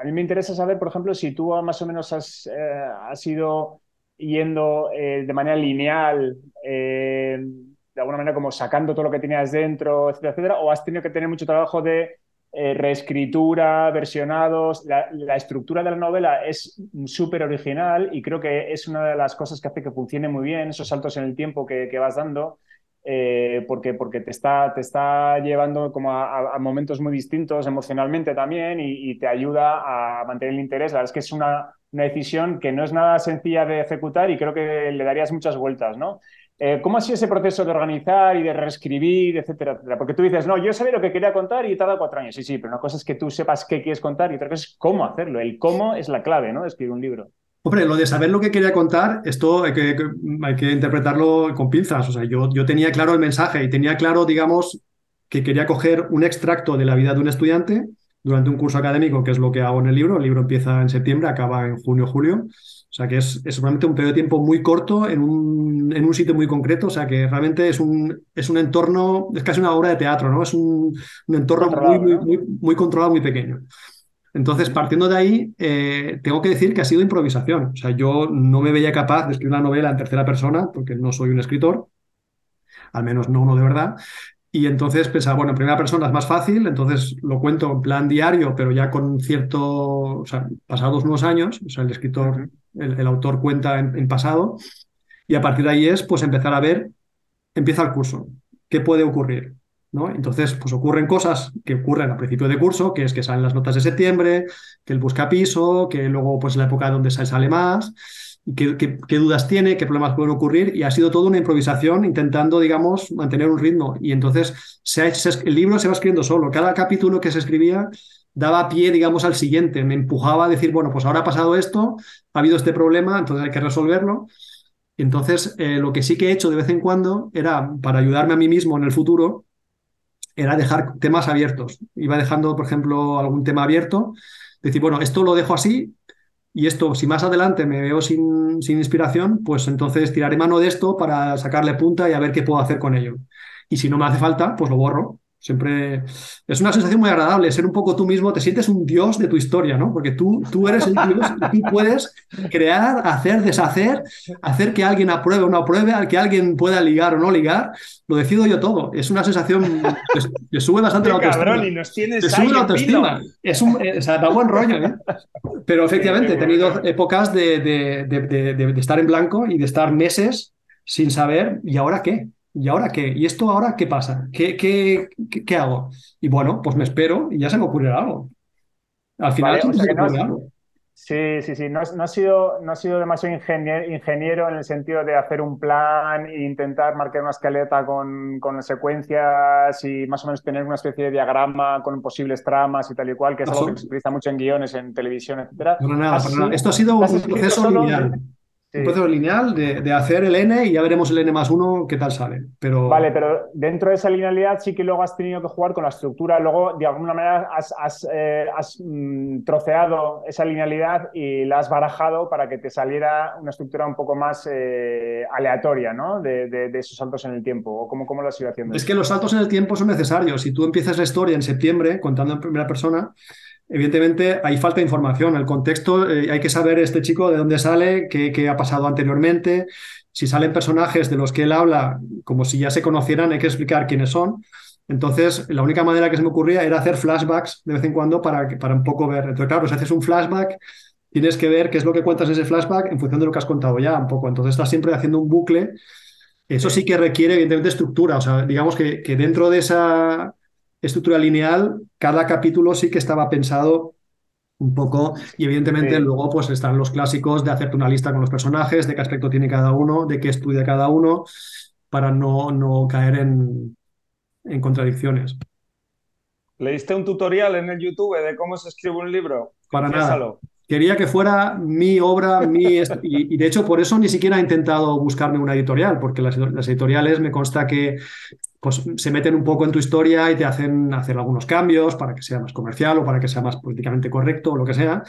A mí me interesa saber, por ejemplo, si tú más o menos has, eh, ido yendo eh, de manera lineal, eh, de alguna manera como sacando todo lo que tenías dentro, etcétera, etcétera, o has tenido que tener mucho trabajo de eh, reescritura, versionados. La, la estructura de la novela es súper original y creo que es una de las cosas que hace que funcione muy bien, esos saltos en el tiempo que, que vas dando. Eh, porque, porque te, está, te está llevando como a, momentos muy distintos emocionalmente también y, te ayuda a mantener el interés. La verdad es que es una, una, decisión que no es nada sencilla de ejecutar y creo que le darías muchas vueltas, ¿no? Eh, ¿Cómo ha sido ese proceso de organizar y de reescribir, etcétera, etcétera? Porque tú dices, no, yo sabía lo que quería contar y tarda cuatro años. Sí, sí, pero una cosa es que tú sepas qué quieres contar y otra cosa es cómo hacerlo. El cómo es la clave, ¿no? De escribir un libro. Hombre, lo de saber lo que quería contar, esto hay que, hay que interpretarlo con pinzas. O sea, yo, yo tenía claro el mensaje y tenía claro, digamos, que quería coger un extracto de la vida de un estudiante durante un curso académico, que es lo que hago en el libro. El libro empieza en septiembre, acaba en junio, julio. O sea, que es, es realmente un periodo de tiempo muy corto en un, en un sitio muy concreto. O sea, que realmente es un, es un entorno, es casi una obra de teatro, ¿no? Es un, un entorno muy, muy, muy, muy controlado, muy pequeño. Entonces, partiendo de ahí, eh, tengo que decir que ha sido improvisación. O sea, yo no me veía capaz de escribir una novela en tercera persona, porque no soy un escritor, al menos no uno de verdad. Y entonces pensaba, bueno, en primera persona es más fácil, entonces lo cuento en plan diario, pero ya con cierto, o sea, pasados unos años, o sea, el escritor, el, autor cuenta en, en, pasado, y a partir de ahí es, pues, empezar a ver, empieza el curso, ¿qué puede ocurrir? Entonces, pues ocurren cosas que ocurren a principio de curso, que es que salen las notas de septiembre, que él busca piso, que luego pues la época donde sale más, qué, qué, dudas tiene, qué problemas pueden ocurrir, y ha sido toda una improvisación intentando, digamos, mantener un ritmo. Y entonces el libro se va escribiendo solo. Cada capítulo que se escribía daba pie, digamos, al siguiente, me empujaba a decir, bueno, pues ahora ha pasado esto, ha habido este problema, entonces hay que resolverlo. Entonces, eh, lo que sí que he hecho de vez en cuando era, para ayudarme a mí mismo en el futuro, era dejar temas abiertos. Iba dejando, por ejemplo, algún tema abierto, decir, bueno, esto lo dejo así y esto, si más adelante me veo sin, sin inspiración, pues entonces tiraré mano de esto para sacarle punta y a ver qué puedo hacer con ello. Y si no me hace falta, pues lo borro. Siempre es una sensación muy agradable ser un poco tú mismo, te sientes un dios de tu historia, ¿no? Porque tú, tú eres el dios y tú puedes crear, hacer, deshacer, hacer que alguien apruebe o no apruebe, que alguien pueda ligar o no ligar, lo decido yo todo. Es una sensación que, sube bastante la autoestima. Cabrón, y nos tienes te sube la autoestima. Es un, o sea, da buen rollo, ¿eh? Pero efectivamente, he tenido épocas de, de, de, de estar en blanco y de estar meses sin saber, ¿y ahora qué? ¿Y ahora qué? ¿Y esto ahora qué pasa? ¿Qué, qué, qué, hago? Y bueno, pues me espero y ya se me ocurrirá algo. Al final Sí, sí, sí. No, ha sido, no ha sido demasiado ingeniero, en el sentido de hacer un plan e intentar marcar una escaleta con, con, secuencias y más o menos tener una especie de diagrama con posibles tramas y tal y cual, que es algo que se utiliza mucho en guiones, en televisión, etc. No, nada, Esto ha sido un proceso lineal. Un proceso lineal de, hacer el n y ya veremos el n más uno qué tal sale. Pero... Vale, pero dentro de esa linealidad sí que luego has tenido que jugar con la estructura. Luego, de alguna manera, has, eh, mm, troceado esa linealidad y la has barajado para que te saliera una estructura un poco más eh, aleatoria, ¿no? De, esos saltos en el tiempo. ¿O cómo, cómo lo has ido haciendo? Es que los saltos en el tiempo son necesarios. Si tú empiezas la historia en septiembre, contando en primera persona, evidentemente hay falta de información. El contexto, eh, hay que saber este chico de dónde sale, qué, ha pasado anteriormente. Si salen personajes de los que él habla como si ya se conocieran, hay que explicar quiénes son. Entonces, la única manera que se me ocurría era hacer flashbacks de vez en cuando para, para un poco ver. Entonces, claro, si haces un flashback, tienes que ver qué es lo que cuentas en ese flashback en función de lo que has contado ya un poco. Entonces, estás siempre haciendo un bucle. Eso sí que requiere, evidentemente, estructura. O sea, digamos que, que dentro de esa estructura lineal, cada capítulo sí que estaba pensado un poco y evidentemente luego pues están los clásicos de hacerte una lista con los personajes, de qué aspecto tiene cada uno, de qué estudia cada uno, para no, no caer en, en contradicciones. ¿Leíste un tutorial en el YouTube de cómo se escribe un libro? Para nada. Quería que fuera mi obra, mi y, de hecho por eso ni siquiera he intentado buscarme una editorial, porque las, las, editoriales me consta que pues se meten un poco en tu historia y te hacen hacer algunos cambios para que sea más comercial o para que sea más políticamente correcto o lo que sea.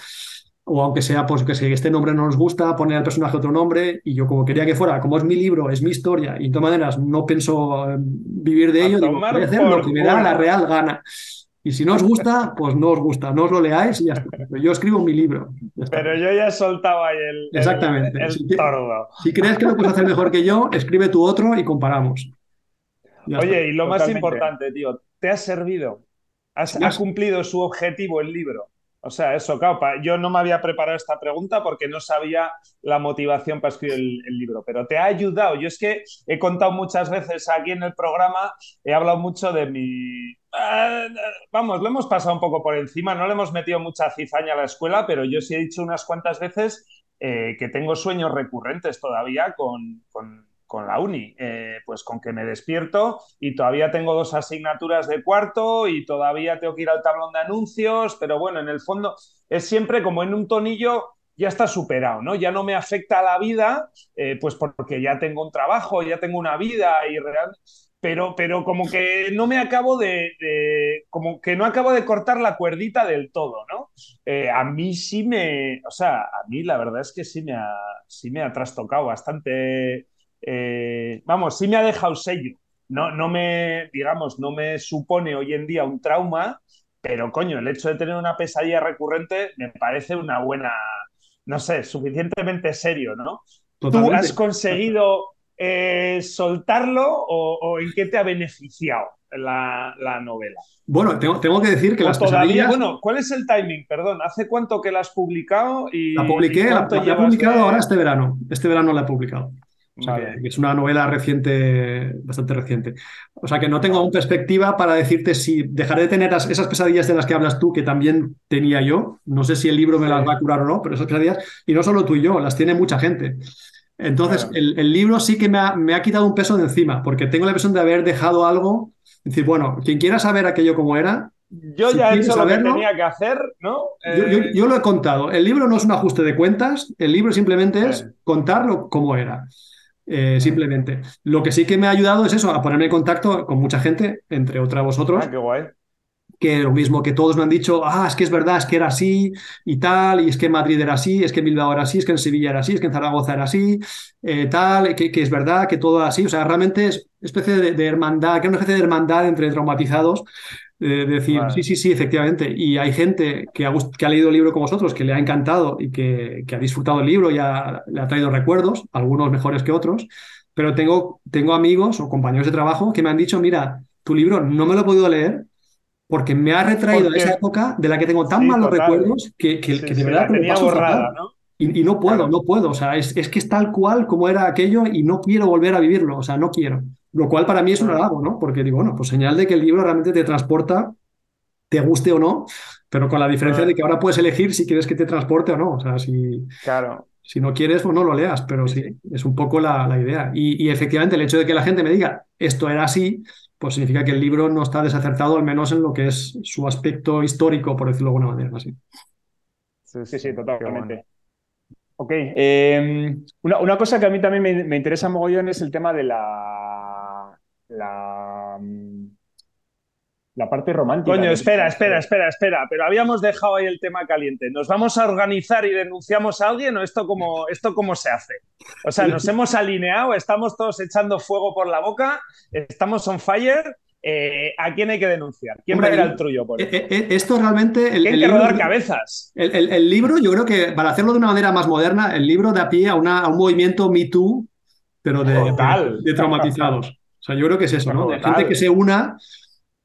O aunque sea, pues que si este nombre no nos gusta, poner al personaje otro nombre. Y yo como quería que fuera, como es mi libro, es mi historia, y de todas maneras no pienso eh, vivir de ello, digo, voy a hacer lo que me da la real gana. Y si no os gusta, pues no os gusta, no os lo leáis y ya está. Yo escribo mi libro. Pero yo ya he soltado ahí el, Exactamente. si, si, crees que lo puedes hacer mejor que yo, escribe tu otro y comparamos. Oye, y lo más importante, tío, ¿te ha servido? ¿Has, cumplido su objetivo el libro? O sea, eso, claro, yo no me había preparado esta pregunta porque no sabía la motivación para escribir el, libro, pero te ha ayudado. Yo es que he contado muchas veces aquí en el programa, he hablado mucho de mi... Eh, vamos, lo hemos pasado un poco por encima, no le hemos metido mucha cizaña a la escuela, pero yo sí he dicho unas cuantas veces eh, que tengo sueños recurrentes todavía con con la uni, eh, pues con que me despierto y todavía tengo dos asignaturas de cuarto y todavía tengo que ir al tablón de anuncios, pero bueno, en el fondo es siempre como en un tonillo ya está superado, ¿no? Ya no me afecta la vida, eh, pues porque ya tengo un trabajo, ya tengo una vida y real, pero, pero como que no me acabo de, como que no acabo de cortar la cuerdita del todo, ¿no? Eh, a mí sí me, o sea, a mí la verdad es que sí me sí me ha trastocado bastante eh, vamos, sí me ha dejado sello. No, no me, digamos, no me supone hoy en día un trauma, pero coño, el hecho de tener una pesadilla recurrente me parece una buena, no sé, suficientemente serio, ¿no? ¿Tú has conseguido eh, soltarlo o, en qué te ha beneficiado la, novela? Bueno, tengo, que decir que las pesadillas... Bueno, ¿cuál es el timing? Perdón, ¿hace cuánto que la has publicado? Y, la publiqué, la, he publicado ahora este verano. Este verano la he publicado. O sea, que, es una novela reciente, bastante reciente. O sea, que no tengo aún perspectiva para decirte si dejaré de tener esas pesadillas de las que hablas tú, que también tenía yo. No sé si el libro me las va a curar o no, pero esas pesadillas, y no solo tú y yo, las tiene mucha gente. Entonces, el, libro sí que me ha, me ha, quitado un peso de encima, porque tengo la impresión de haber dejado algo. Es decir, bueno, quien quiera saber aquello como era. Yo ya he hecho lo que tenía que hacer, ¿no? Yo, lo he contado. El libro no es un ajuste de cuentas, el libro simplemente es contarlo como era. Eh, simplemente. Lo que sí que me ha ayudado es eso, a ponerme en contacto con mucha gente, entre otras vosotros. Ah, que lo mismo que todos me han dicho, ah, es que es verdad, es que era así y tal, y es que Madrid era así, es que Bilbao era así, es que en Sevilla era así, es que en Zaragoza era así, eh, tal, que, es verdad, que todo así. O sea, realmente es especie de, de hermandad, que es una especie de hermandad entre traumatizados de decir, sí, sí, sí, efectivamente. Y hay gente que ha, que ha leído el libro con vosotros, que le ha encantado y que, ha disfrutado el libro y le ha traído recuerdos, algunos mejores que otros. Pero tengo, tengo amigos o compañeros de trabajo que me han dicho, mira, tu libro no me lo he podido leer porque me ha retraído a esa época de la que tengo tan malos recuerdos que, que, de verdad tenía borrada, ¿no? Y, no puedo, no puedo. O sea, es, es, que es tal cual como era aquello y no quiero volver a vivirlo. O sea, no quiero. Lo cual para mí es un halago, ¿no? Porque digo, bueno, pues señal de que el libro realmente te transporta, te guste o no, pero con la diferencia de que ahora puedes elegir si quieres que te transporte o no. O sea, si, claro. si no quieres, pues no lo leas, pero sí, es un poco la, la idea. Y, efectivamente, el hecho de que la gente me diga esto era así, pues significa que el libro no está desacertado, al menos en lo que es su aspecto histórico, por decirlo de alguna manera. Así. Sí, sí, totalmente. Ok. Em, una, una, cosa que a mí también me, me interesa mogollón es el tema de la la, mm, la parte romántica. Coño, espera, espera, espera, espera, pero habíamos dejado ahí el tema caliente. ¿Nos vamos a organizar y denunciamos a alguien o esto cómo, esto cómo se hace? O sea, nos hemos alineado, estamos todos echando fuego por la boca, estamos on fire. Eh, ¿A quién hay que denunciar? ¿Quién va a ir al trullo por eh, eh, esto realmente. El, que rodar cabezas. El, libro, yo creo que para hacerlo de una manera más moderna, el libro da pie a, una, a un movimiento Me Too, pero de, de traumatizados. O sea, yo creo que es eso, ¿no? De gente que se una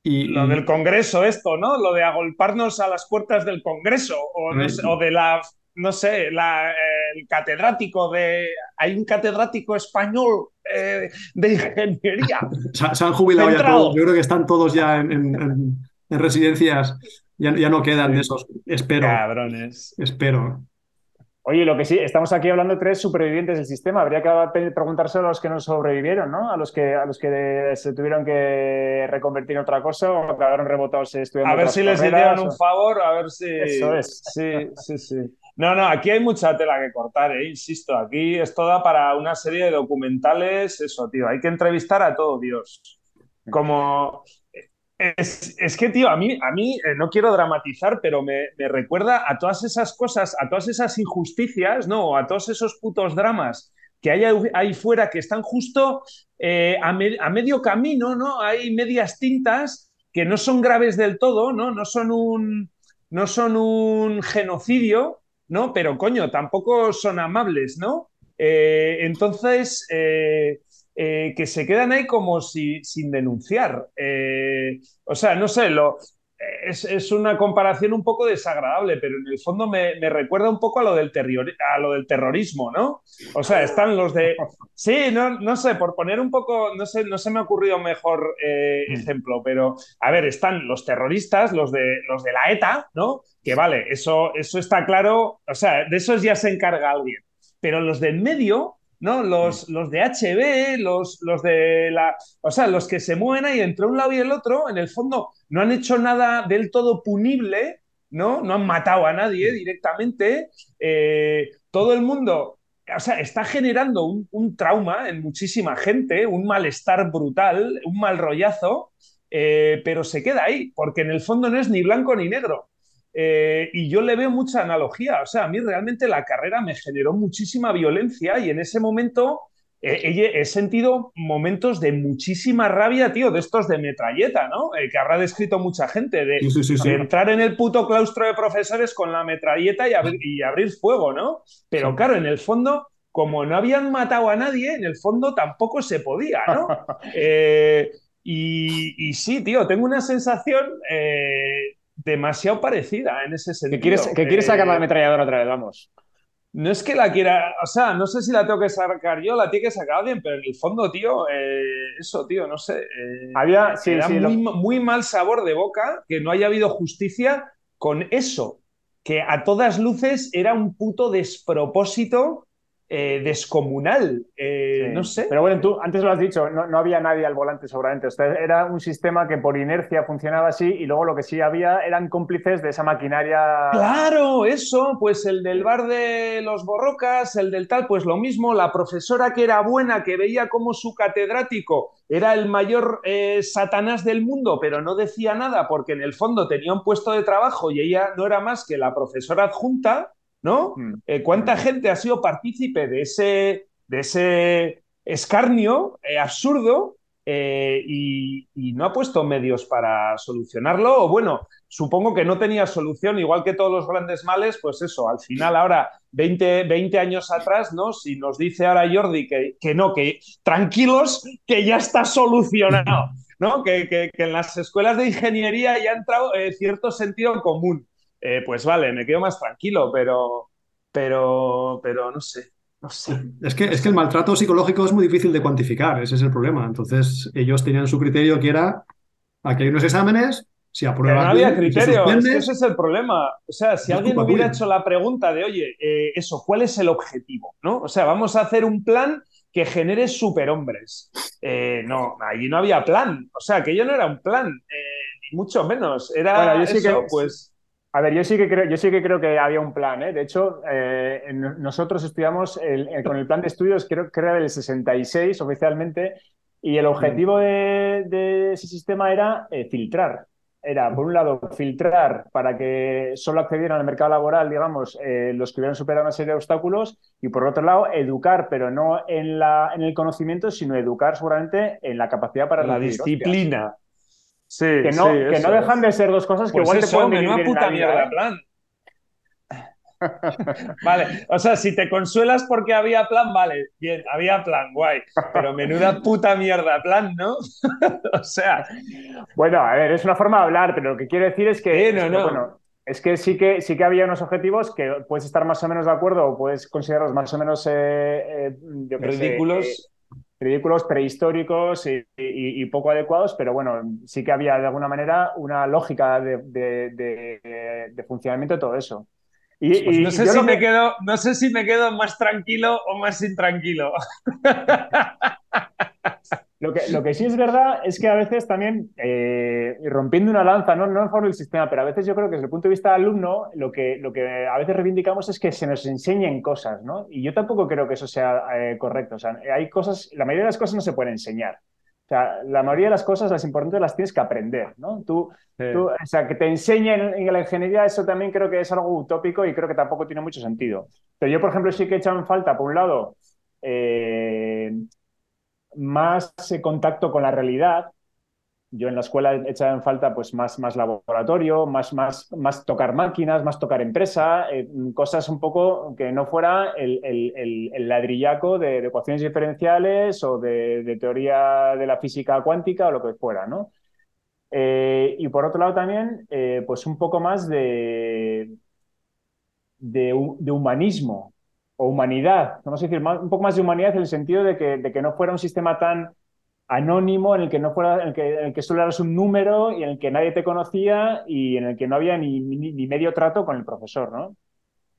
y, Lo del Congreso, esto, ¿no? Lo de agolparnos a las puertas del Congreso o, de la, no sé, la, el catedrático de... Hay un catedrático español eh, de ingeniería. Se, han jubilado ya todos. Yo creo que están todos ya en, residencias. Ya, ya, no quedan de esos. Espero. Cabrones. Espero. Oye, lo que sí, estamos aquí hablando de tres supervivientes del sistema. Habría que preguntárselo a los que no sobrevivieron, ¿no? A los que, a los que se tuvieron que reconvertir en otra cosa o quedaron rebotados estudiando. A ver si les hicieron un favor, a ver si. Eso es. Sí, sí, sí. No, no, aquí hay mucha tela que cortar, ¿eh? insisto. Aquí esto da para una serie de documentales. Eso, tío. Hay que entrevistar a todo Dios. Como es, que, tío, a mí, a mí eh, no quiero dramatizar, pero me, recuerda a todas esas cosas, a todas esas injusticias, ¿no? A todos esos putos dramas que hay ahí fuera que están justo eh, a, medio camino, ¿no? Hay medias tintas que no son graves del todo, ¿no? No son un, no son un genocidio, ¿no? Pero coño, tampoco son amables, ¿no? Eh, entonces, que se quedan ahí como si, sin denunciar. Eh, o sea, no sé, lo, es, una comparación un poco desagradable, pero en el fondo me, recuerda un poco a lo, del a lo del terrorismo, ¿no? O sea, están los de... Sí, no, no sé, por poner un poco, no sé, no se me ha ocurrido mejor eh, mm. ejemplo, pero a ver, están los terroristas, los de, los de la ETA, ¿no? Que vale, eso, eso está claro, o sea, de esos ya se encarga alguien, pero los del medio ¿no? Los, los de HB, los, los de la. O sea, los que se mueven ahí entre un lado y el otro, en el fondo no han hecho nada del todo punible, ¿no? No han matado a nadie directamente. Eh, todo el mundo. O sea, está generando un, trauma en muchísima gente, un malestar brutal, un mal rollazo, eh, pero se queda ahí, porque en el fondo no es ni blanco ni negro. Eh, y yo le veo mucha analogía. O sea, a mí realmente la carrera me generó muchísima violencia y en ese momento eh, he sentido momentos de muchísima rabia, tío, de estos de metralleta, ¿no? Eh, que habrá descrito mucha gente, de, entrar en el puto claustro de profesores con la metralleta y, abrir fuego, ¿no? Pero claro, en el fondo como no habían matado a nadie, en el fondo tampoco se podía, ¿no? y, sí, tío, tengo una sensación demasiado parecida en ese sentido. Que quieres, que quieres sacar la ametralladora otra vez, vamos. No es que la quiera, o sea, no sé si la tengo que sacar yo, la tiene que sacar alguien, pero en el fondo, tío, eh, eso, tío, no sé. Eh, Había, sí, sí, muy, muy mal sabor de boca que no haya habido justicia con eso, que a todas luces era un puto despropósito eh, descomunal. Eh, no sé. Pero bueno, tú antes lo has dicho, no, había nadie al volante seguramente. era un sistema que por inercia funcionaba así y luego lo que sí había eran cómplices de esa maquinaria. Claro, eso, pues el del bar de los borrocas, el del tal, pues lo mismo, la profesora que era buena, que veía como su catedrático era el mayor eh, satanás del mundo, pero no decía nada porque en el fondo tenía un puesto de trabajo y ella no era más que la profesora adjunta ¿no? Mm. Eh, ¿Cuánta gente ha sido partícipe de ese, de ese escarnio eh, absurdo eh, y, no ha puesto medios para solucionarlo? O bueno, supongo que no tenía solución, igual que todos los grandes males, pues eso, al final ahora, 20, 20 años atrás, ¿no? Si nos dice ahora Jordi que, que no, que tranquilos, que ya está solucionado. ¿no? Que, que, en las escuelas de ingeniería ya ha entrado cierto sentido común. Eh, pues vale, me quedo más tranquilo, pero, pero, pero no sé. No sé. Es que, es que el maltrato psicológico es muy difícil de cuantificar, ese es el problema. Entonces, ellos tenían su criterio que era, aquí hay unos exámenes, si apruebas... no había criterio, ese es el problema. O sea, si alguien hubiera hecho la pregunta de, oye, eh, eso, ¿cuál es el objetivo? ¿No? O sea, vamos a hacer un plan que genere superhombres. Eh, no, allí no había plan. O sea, que yo no era un plan, ni mucho menos. Era eso, que, pues a ver, yo sí que creo, yo sí que, creo que había un plan. ¿eh? De hecho, eh, nosotros estudiamos con el plan de estudios, creo que era del 66 oficialmente, y el objetivo de, ese sistema era eh, filtrar. Era, por un lado, filtrar para que solo accedieran al mercado laboral, digamos, los que hubieran superado una serie de obstáculos, y por otro lado, educar, pero no en, la, en el conocimiento, sino educar seguramente en la capacidad para la disciplina. Sí, que no, que no dejan de ser dos cosas que pues igual te pueden venir puta mierda ¿eh? plan. vale, o sea, si te consuelas porque había plan, vale, bien, había plan, guay, pero menuda puta mierda plan, ¿no? o sea. Bueno, a ver, es una forma de hablar, pero lo que quiero decir es que, no, no. bueno, es que sí que sí que había unos objetivos que puedes estar más o menos de acuerdo o puedes considerarlos más o menos eh, eh, ridículos ridículos, prehistóricos y, poco adecuados, pero bueno, sí que había de alguna manera una lógica de, funcionamiento de todo eso. Y, pues no, sé si me quedo, no sé si me quedo más tranquilo o más intranquilo. Lo que, lo que sí es verdad es que a veces también, eh, rompiendo una lanza, no, no en favor del sistema, pero a veces yo creo que desde el punto de vista del alumno, lo que, lo que a veces reivindicamos es que se nos enseñen cosas, ¿no? Y yo tampoco creo que eso sea eh, correcto. O sea, hay cosas, la mayoría de las cosas no se pueden enseñar. O sea, la mayoría de las cosas, las importantes, las tienes que aprender, ¿no? Tú, tú o sea, que te enseñen en la ingeniería, eso también creo que es algo utópico y creo que tampoco tiene mucho sentido. Pero yo, por ejemplo, sí que he echado en falta, por un lado, eh, más contacto con la realidad. Yo en la escuela he echado en falta pues, más, más laboratorio, más, más, más tocar máquinas, más tocar empresa, eh, cosas un poco que no fuera el, el, ladrillaco de, ecuaciones diferenciales o de, teoría de la física cuántica o lo que fuera, ¿no? Eh, y por otro lado también, eh, pues un poco más de, de, humanismo o humanidad, vamos a decir, un poco más de humanidad en el sentido de que, de que no fuera un sistema tan anónimo en el que no fuera, en el que, en el que solo eras un número y en el que nadie te conocía y en el que no había ni, ni, medio trato con el profesor, ¿no?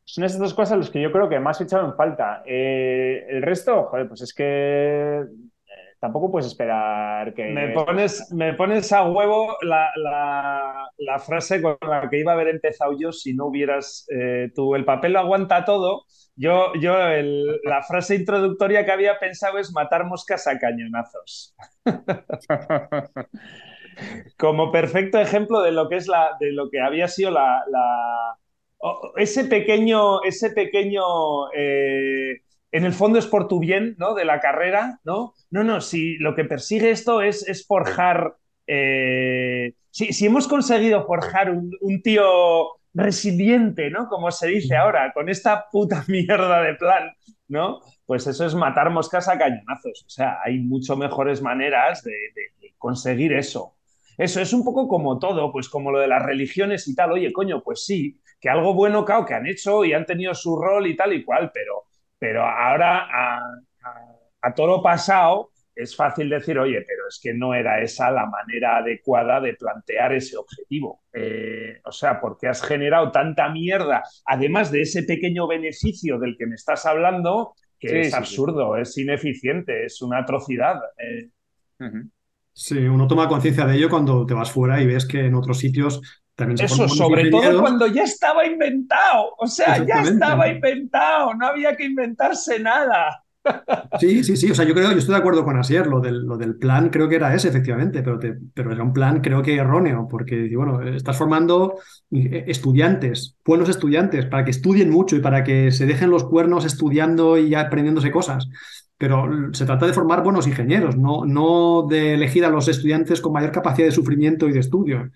Son esas dos cosas las que yo creo que más he echado en falta. Eh, el resto, joder, pues es que tampoco puedes esperar que... Me pones, me pones a huevo la, frase con la que iba a haber empezado yo si no hubieras eh, tú. El papel lo aguanta todo. Yo, yo la frase introductoria que había pensado es matar moscas a cañonazos. Como perfecto ejemplo de lo que es la, de lo que había sido la, ese pequeño, ese pequeño eh, en el fondo es por tu bien, ¿no? De la carrera, ¿no? No, no, si lo que persigue esto es, es forjar. Eh, si, hemos conseguido forjar un, tío resiliente, ¿no? Como se dice ahora, con esta puta mierda de plan, ¿no? Pues eso es matar moscas a cañonazos. O sea, hay mucho mejores maneras de, de conseguir eso. Eso es un poco como todo, pues como lo de las religiones y tal. Oye, coño, pues sí, que algo bueno, cao, que han hecho y han tenido su rol y tal y cual, pero pero ahora, a, toro pasado, es fácil decir, oye, pero es que no era esa la manera adecuada de plantear ese objetivo. Eh, o sea, porque has generado tanta mierda, además de ese pequeño beneficio del que me estás hablando, que es absurdo, es ineficiente, es una atrocidad. Eh. Sí, uno toma conciencia de ello cuando te vas fuera y ves que en otros sitios eso, sobre todo cuando ya estaba inventado. O sea, ya estaba inventado, no había que inventarse nada. Sí, sí, sí. O sea, yo creo, yo estoy de acuerdo con Asier. Lo del, lo del plan creo que era ese, efectivamente, pero, pero era un plan creo que erróneo, porque, bueno, estás formando eh, estudiantes, buenos estudiantes, para que estudien mucho y para que se dejen los cuernos estudiando y aprendiéndose cosas. Pero se trata de formar buenos ingenieros, no, no de elegir a los estudiantes con mayor capacidad de sufrimiento y de estudio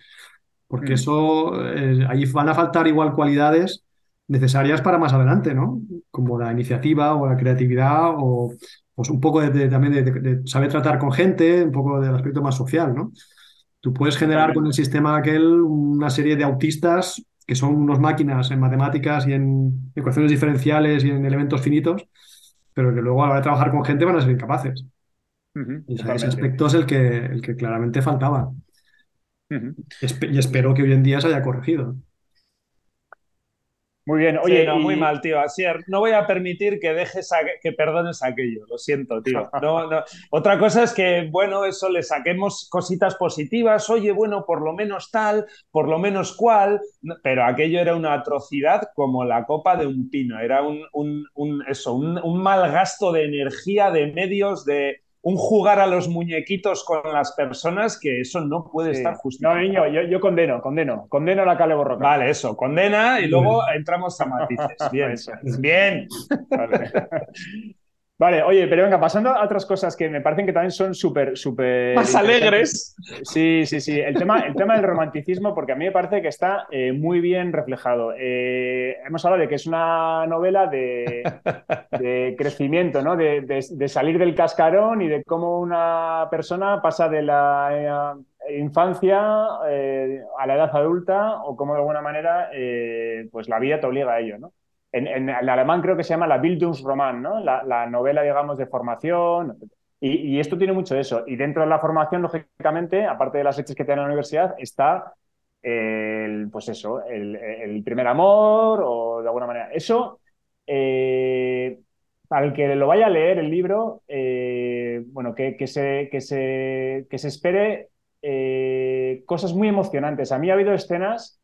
porque mm. eso, eh, ahí van a faltar igual cualidades necesarias para más adelante, ¿no? Como la iniciativa o la creatividad o pues un poco de, también de, saber tratar con gente, un poco del aspecto más social, ¿no? Tú puedes generar con el sistema aquel una serie de autistas que son unos máquinas en matemáticas y en ecuaciones diferenciales y en elementos finitos, pero que luego a la hora de trabajar con gente van a ser incapaces. y ese aspecto es el que, el que claramente faltaba y espero que hoy en día se haya corregido. Muy bien, oye, no, muy mal, tío. Asier, no voy a permitir que dejes que perdones aquello. Lo siento, tío. Otra cosa es que, bueno, eso le saquemos cositas positivas. Oye, bueno, por lo menos tal, por lo menos cual. Pero aquello era una atrocidad como la copa de un pino. Era un, un eso, un mal gasto de energía, de medios, de, un jugar a los muñequitos con las personas que eso no puede estar justificado. No, niño, yo, condeno, condeno, condeno la Cale Borroca. Vale, eso, condena y luego entramos a matices. Bien, bien. Vale. Vale, oye, pero venga, pasando a otras cosas que me parecen que también son súper, súper... Más alegres. Sí, sí, sí. El tema, el tema del romanticismo, porque a mí me parece que está eh, muy bien reflejado. Eh, hemos hablado de que es una novela de, crecimiento, ¿no? De, salir del cascarón y de cómo una persona pasa de la eh, infancia a la edad adulta o cómo de alguna manera pues la vida te obliga a ello, ¿no? En, alemán creo que se llama la Bildungsroman, ¿no? La, novela, digamos, de formación. Y, esto tiene mucho de eso. Y dentro de la formación, lógicamente, aparte de las hechas que tiene la universidad, está el, pues eso, el, primer amor o de alguna manera. Eso, eh, el que lo vaya a leer el libro, eh, bueno, que, se, que, se, que se espere eh, cosas muy emocionantes. A mí ha habido escenas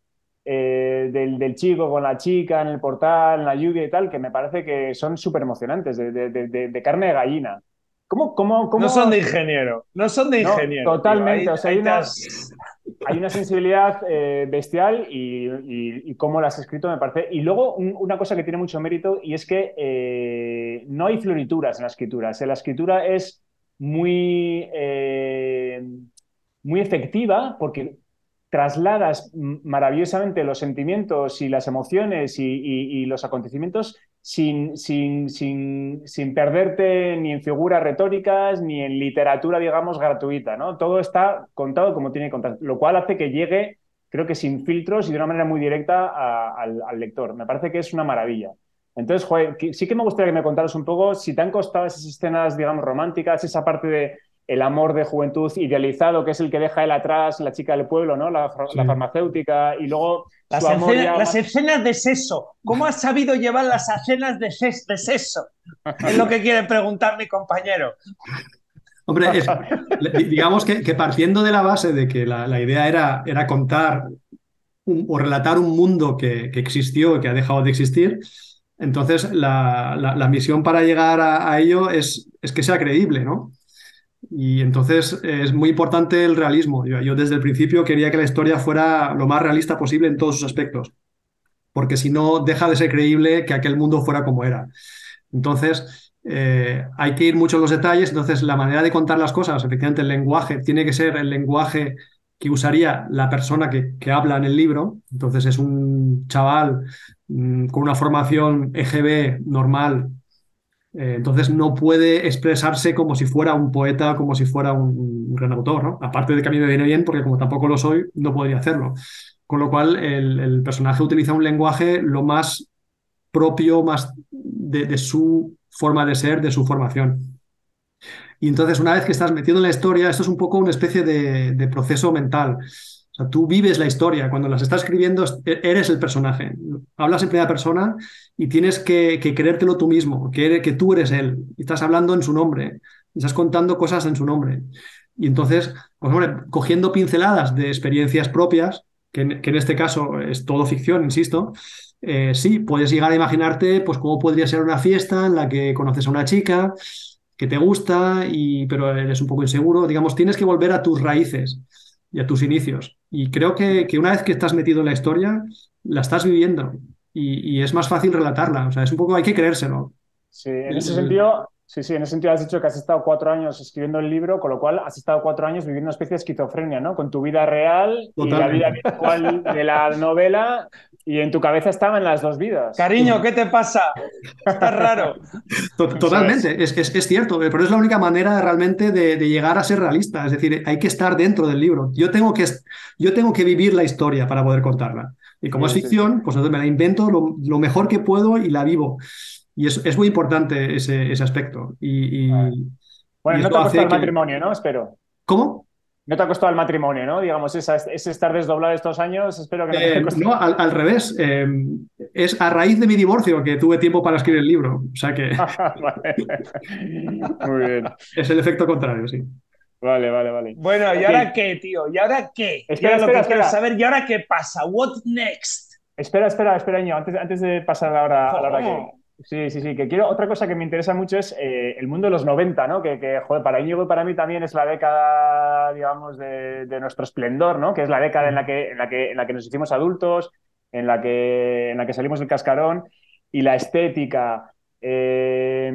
eh, del, chico con la chica en el portal, en la lluvia y tal, que me parece que son súper emocionantes, de, carne de gallina. ¿Cómo, cómo, cómo... No son de ingeniero, no son de ingeniero. totalmente, o sea, hay, una, hay, una, sensibilidad eh, bestial y, cómo lo has escrito me parece. Y luego una cosa que tiene mucho mérito y es que eh, no hay florituras en la escritura. O la escritura es muy, muy efectiva porque trasladas maravillosamente los sentimientos y las emociones y, los acontecimientos sin, sin, sin, sin, perderte ni en figuras retóricas ni en literatura, digamos, gratuita, ¿no? Todo está contado como tiene que contar, lo cual hace que llegue, creo que sin filtros y de una manera muy directa al, lector. Me parece que es una maravilla. Entonces, sí que me gustaría que me contaras un poco si te han costado esas escenas, digamos, románticas, esa parte de el amor de juventud idealizado, que es el que deja él atrás, la chica del pueblo, ¿no? La, farmacéutica, y luego las, escenas, de sexo. ¿Cómo has sabido llevar las escenas de, sexo? Es lo que quiere preguntar mi compañero. Hombre, digamos que, partiendo de la base de que la, idea era, era contar o relatar un mundo que, existió y que ha dejado de existir, entonces la, misión para llegar a, a ello es, es que sea creíble, ¿no? Y entonces es muy importante el realismo. Yo, desde el principio quería que la historia fuera lo más realista posible en todos sus aspectos, porque si no deja de ser creíble que aquel mundo fuera como era. Entonces eh, hay que ir mucho en los detalles, entonces la manera de contar las cosas, efectivamente el lenguaje, tiene que ser el lenguaje que usaría la persona que, que habla en el libro. Entonces es un chaval mm, con una formación EGB normal eh, entonces no puede expresarse como si fuera un poeta, como si fuera un, gran autor, ¿no? Aparte de que a mí me viene bien, porque como tampoco lo soy, no podría hacerlo. Con lo cual, el, personaje utiliza un lenguaje lo más propio, más de, su forma de ser, de su formación. Y entonces, una vez que estás metiendo en la historia, esto es un poco una especie de proceso mental tú vives la historia, cuando las estás escribiendo e-, eres el personaje. Hablas en primera persona y tienes que, creértelo tú mismo, que, tú eres él. Estás hablando en su nombre, estás contando cosas en su nombre. Y entonces, pues cogiendo pinceladas de experiencias propias, que en, este caso es todo ficción, insisto, eh, sí, puedes llegar a imaginarte pues cómo podría ser una fiesta en la que conoces a una chica que te gusta, y, pero eres un poco inseguro. Digamos, tienes que volver a tus raíces y a tus inicios. Y creo que, una vez que estás metido en la historia, la estás viviendo y, es más fácil relatarla. O sea, es un poco, hay que creérselo. Sí, en ese sentido, sí, sí, en ese sentido has dicho que has estado cuatro años escribiendo el libro, con lo cual has estado cuatro años viviendo una especie de esquizofrenia, ¿no? Con tu vida real y la vida virtual de la novela y en tu cabeza estaban las dos vidas. Cariño, ¿qué te pasa? Está raro. Totalmente, es, es, es, cierto, pero es la única manera realmente de, llegar a ser realista. Es decir, hay que estar dentro del libro. Yo tengo que, yo tengo que vivir la historia para poder contarla. Y como es ficción, pues entonces me la invento lo, mejor que puedo y la vivo. Y es, es muy importante ese, ese aspecto. Y, bueno, no te ha el matrimonio, ¿no? Espero. ¿Cómo? No te ha costado el matrimonio, ¿no? Digamos, ese estar desdoblado estos años, espero que no te eh, No, al, revés. Eh, es a raíz de mi divorcio que tuve tiempo para escribir el libro. O sea que. Muy bien. Es el efecto contrario, sí. Vale, vale, vale. Bueno, ¿y ahora qué, tío? ¿Y ahora qué? Espera, espera, espera. saber, ¿y ahora qué pasa? ¿What next? Espera, espera, espera, Ño. Antes, antes de pasar a la a la hora que, Sí, sí, sí. Que quiero, otra cosa que me interesa mucho es eh, el mundo de los 90, ¿no? Que, que, joder, para Íñigo y para mí también es la década, digamos, de, nuestro esplendor, ¿no? Que es la década en la que, en la que, en la que nos hicimos adultos, en la que, en la que salimos del cascarón y la estética, eh,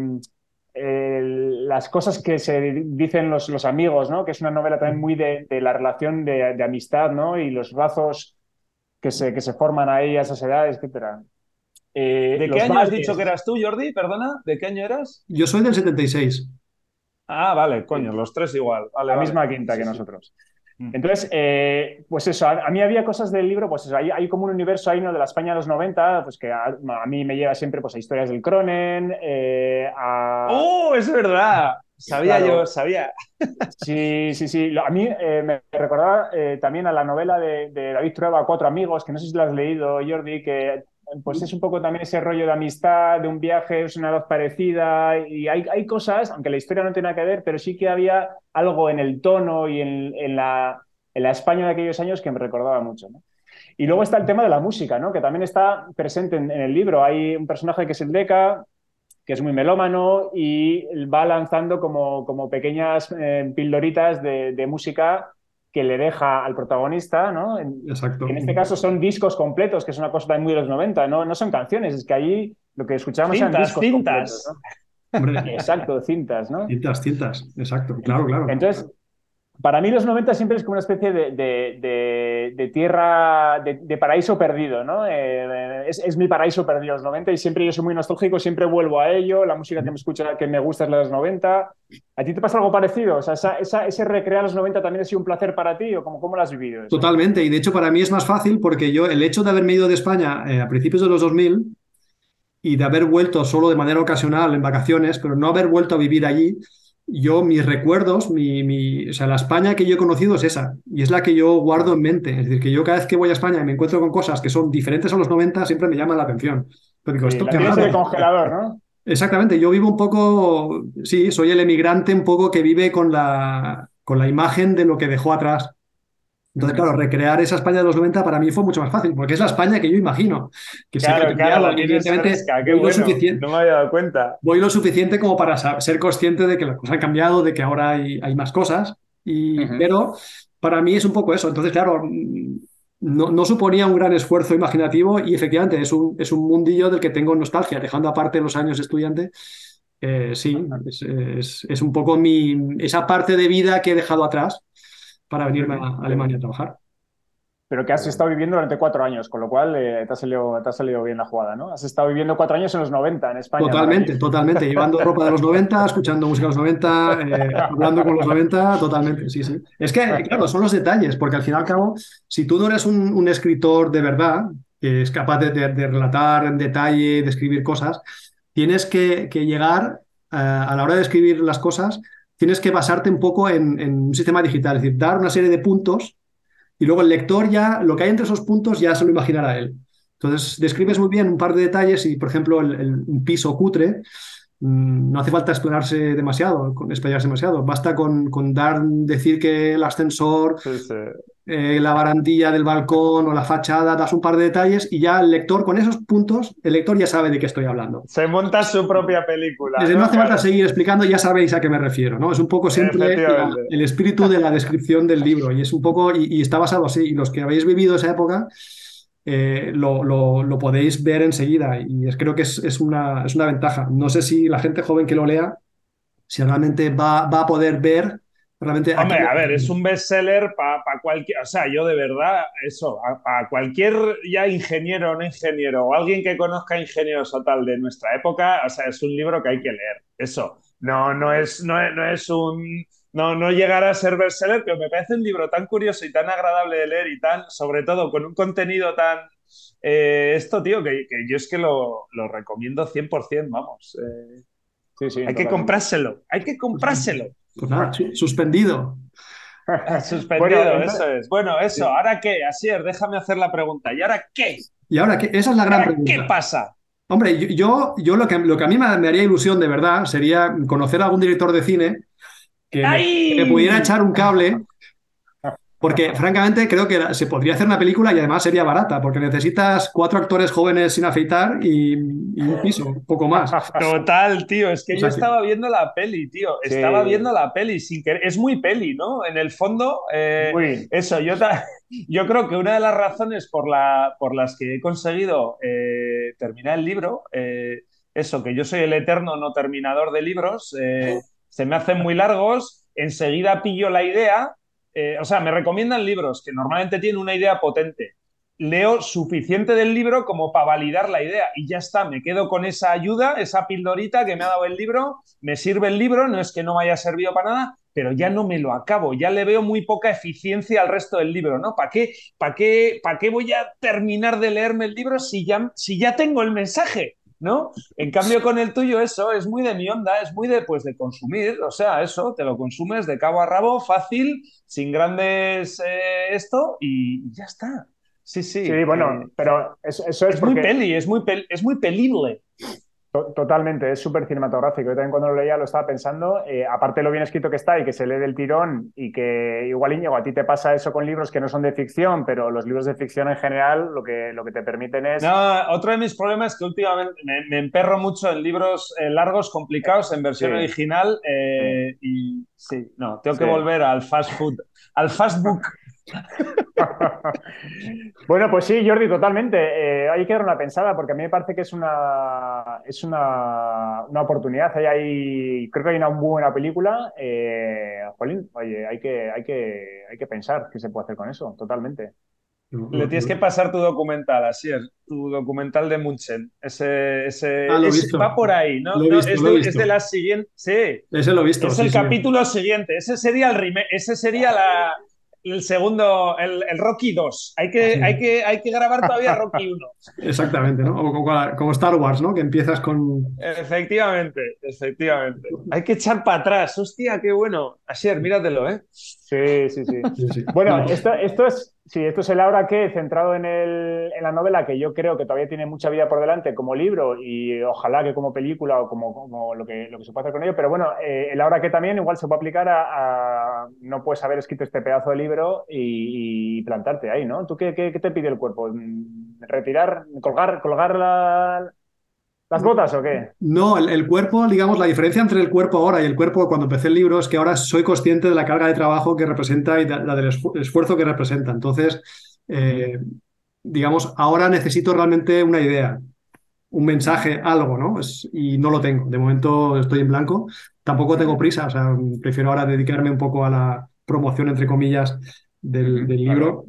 las cosas que se dicen los, los, amigos, ¿no? Que es una novela también muy de, la relación de, de, amistad, ¿no? Y los brazos que se, que se forman ahí a esas edades, etcétera. Eh, ¿De qué año has dicho que eras tú, Jordi? Perdona, ¿de qué año eras? Yo soy del 76. Ah, vale, coño, los tres igual. la misma quinta que nosotros. Mm. Entonces, eh, pues eso, a, mí había cosas del libro, pues eso, hay, hay, como un universo ahí, ¿no? De la España de los 90, pues que a, mí me lleva siempre pues, a historias del Cronen, eh, a... ¡Oh, es verdad! Sabía yo, sabía. Sí, sí, sí. A mí me recordaba también a la novela de, de, David Trueba, Cuatro Amigos, que no sé si lo has leído, Jordi, que pues es un poco también ese rollo de amistad, de un viaje, es una edad parecida y hay, hay cosas, aunque la historia no tiene nada que ver, pero sí que había algo en el tono y en, la, en la España de aquellos años que me recordaba mucho. Y luego está el tema de la música, ¿no? que también está presente en, el libro. Hay un personaje que es el Deca, que es muy melómano y va lanzando como, como pequeñas eh, pildoritas de música que le deja al protagonista, ¿no? En, Exacto. En este caso son discos completos, que es una cosa también muy de los 90, ¿no? No son canciones, es que ahí lo que escuchamos son discos cintas. Exacto, cintas, ¿no? Cintas, cintas, exacto, claro, claro. Entonces, Para mí los 90 siempre es como una especie de, de- de- de tierra, de, paraíso perdido, ¿no? Eh, es, es mi paraíso perdido los 90 y siempre yo soy muy nostálgico, siempre vuelvo a ello, la música que me escucha, que me gusta es la de los 90. ¿A ti te pasa algo parecido? O sea, esa- esa- ese recrear los 90 también ha sido un placer para ti o cómo, cómo lo has vivido? eso? Totalmente, y de hecho para mí es más fácil porque yo el hecho de haberme ido de España eh, a principios de los 2000 y de haber vuelto solo de manera ocasional en vacaciones, pero no haber vuelto a vivir allí, yo mis recuerdos, mi, mi- o sea, la España que yo he conocido es esa, y es la que yo guardo en mente. Es decir, que yo cada vez que voy a España y me encuentro con cosas que son diferentes a los 90, siempre me llaman la atención. Pero digo, Sí, esto la qué tienes en raro. el congelador, ¿no? Exactamente, yo vivo un poco, sí, soy el emigrante un poco que vive con la, con la imagen de lo que dejó atrás. Entonces, claro, recrear esa España de los 90 para mí fue mucho más fácil, porque es la España que yo imagino. Que Claro, cambiado, claro, evidentemente qué bueno. suficiente, No me había dado cuenta. voy lo suficiente como para ser consciente de que las cosas han cambiado, de que ahora hay, hay más cosas, y, Ujú. pero para mí es un poco eso. Entonces, claro, mm, no, no suponía un gran esfuerzo imaginativo y efectivamente es un, es un mundillo del que tengo nostalgia, dejando aparte los años estudiante. eh, sí, es, es- es un poco mi, esa parte de vida que he dejado atrás para venirme a Alemania a trabajar. Pero que has estado viviendo durante cuatro años, con lo cual eh, te, ha salido, te ha salido bien la jugada, ¿no? Has estado viviendo cuatro años en los 90 en España. Totalmente, totalmente. Llevando ropa de los 90, escuchando música de los 90, eh, hablando con los 90, totalmente, sí, sí. Es que, claro, son los detalles, porque al fin y al cabo, si tú no eres un, un escritor de verdad, que es capaz de, de- de relatar en detalle, de escribir cosas, tienes que, que llegar eh, a la hora de escribir las cosas, tienes que basarte un poco en, un sistema digital, es decir, dar una serie de puntos y luego el lector ya, lo que hay entre esos puntos ya se lo imaginará él. Entonces, describes muy bien un par de detalles y, por ejemplo, el, un piso cutre, mm, no hace falta explayarse demasiado, con, demasiado. Basta con, dar, decir que el ascensor. Eh, la barandilla del balcón o la fachada, das un par de detalles y ya el lector, con esos puntos, el lector ya sabe de qué estoy hablando. Se monta su propia película. Desde no hace falta Claro. seguir explicando, ya sabéis a qué me refiero, ¿no? Es un poco siempre la- el espíritu de la descripción del libro y es un poco, y, y está basado así, y los que habéis vivido esa época eh, lo, lo- lo podéis ver enseguida y es, creo que es, es una, es una ventaja. No sé si la gente joven que lo lea, si realmente va, va a poder ver realmente... Hombre, a ver, es un bestseller para cualquier, o sea, yo de verdad, eso, a, a cualquier ya ingeniero o no ingeniero, o alguien que conozca ingenieros o tal de nuestra época, o sea, es un libro que hay que leer, eso. No, no es, no es, no es un, no, no llegará a ser bestseller, pero me parece un libro tan curioso y tan agradable de leer y tan, sobre todo, con un contenido tan, eh, esto, tío, que, que yo es que lo, lo recomiendo 100%, vamos. eh, Sí, sí, hay que comprárselo, hay que comprárselo. Pues nada, su- suspendido. Suspendido, Bueno, eso es. Bueno, eso, ¿ahora qué? Asier, déjame hacer la pregunta. ¿Y ahora qué? Y ahora, ¿qué? esa es la gran ¿Ahora pregunta. qué pasa? Hombre, yo, yo, yo lo, que, lo que a mí me, me haría ilusión de verdad sería conocer a algún director de cine que me, me pudiera echar un cable, porque francamente creo que se podría hacer una película y además sería barata, porque necesitas cuatro actores jóvenes sin afeitar y, y un piso, poco más. Total, tío. Es que O yo sea estaba viendo la peli, tío. Sí. Estaba viendo la peli sin querer. Es muy peli, ¿no? En el fondo, eh, eso, yo, creo que una de las razones por, la, por las que he conseguido eh, terminar el libro, eh, eso, que yo soy el eterno no terminador de libros, eh, se me hacen muy largos, enseguida pillo la idea, eh, o sea, me recomiendan libros que normalmente tienen una idea potente. Leo suficiente del libro como para validar la idea y ya está, me quedo con esa ayuda, esa pildorita que me ha dado el libro, me sirve el libro, no es que no me haya servido para nada, pero ya no me lo acabo, ya le veo muy poca eficiencia al resto del libro, ¿no? ¿Para qué, para qué, para qué voy a terminar de leerme el libro si ya, si ya tengo el mensaje? ¿No? En cambio, con el tuyo, eso es muy de mi onda, es muy de, pues, de consumir, o sea, eso, te lo consumes de cabo a rabo, fácil, sin grandes eh, esto, y ya está. Sí, sí. Sí, bueno, eh, pero eso, eso es, es muy peli, es muy, pel- es muy pelible. To- totalmente, es súper cinematográfico. Yo también cuando lo leía lo estaba pensando, eh, aparte de lo bien escrito que está y que se lee del tirón y que igual, Íñigo, a ti te pasa eso con libros que no son de ficción, pero los libros de ficción en general lo que, lo que te permiten es... No, otro de mis problemas es que últimamente me, me emperro mucho en libros eh, largos, complicados, en versión Sí. original, eh, y sí, no, tengo que volver al fast food, al fast book. bueno, pues sí, Jordi, totalmente. Eh, hay que dar una pensada porque a mí me parece que es una, es una, una oportunidad. Hay, hay, creo que hay una muy buena película. Eh, Jolín, oye, hay que, hay, que, hay que pensar qué se puede hacer con eso, totalmente. Le tienes que pasar tu documental, así es, tu documental de Munchen. Ese, ese, Ah, ese- va por ahí, ¿no? Lo he No, visto, es, lo he de, visto. es de las siguientes. Sí, Ese lo he visto. es sí, el sí. capítulo siguiente. Ese sería el remake, ese sería la, el segundo, el, el Rocky 2. Hay que, hay, que, hay que grabar todavía Rocky 1. Exactamente, ¿no? O como, como Star Wars, ¿no? Que empiezas con. Efectivamente, efectivamente. Hay que echar para atrás. Hostia, qué bueno. Asier, míratelo, ¿eh? Sí, sí, sí. Sí, sí. Bueno, No, esto, esto es, sí, esto es el ahora que centrado en, el, en la novela, que yo creo que todavía tiene mucha vida por delante como libro y ojalá que como película o como, como lo, que, lo que se puede hacer con ello. Pero bueno, eh, el ahora que también igual se puede aplicar a, a no puedes haber escrito este pedazo de libro y, y plantarte ahí, ¿no? ¿Tú qué, qué- qué te pide el cuerpo? ¿Retirar, colgar, colgar la- las botas o qué? No, el, el cuerpo, digamos, la diferencia entre el cuerpo ahora y el cuerpo cuando empecé el libro es que ahora soy consciente de la carga de trabajo que representa y de- la del esfu- esfuerzo que representa. Entonces, eh, digamos, ahora necesito realmente una idea, un mensaje, algo, ¿no? Es- y no lo tengo. De momento estoy en blanco. Tampoco tengo prisa, o sea, prefiero ahora dedicarme un poco a la promoción, entre comillas, del, del libro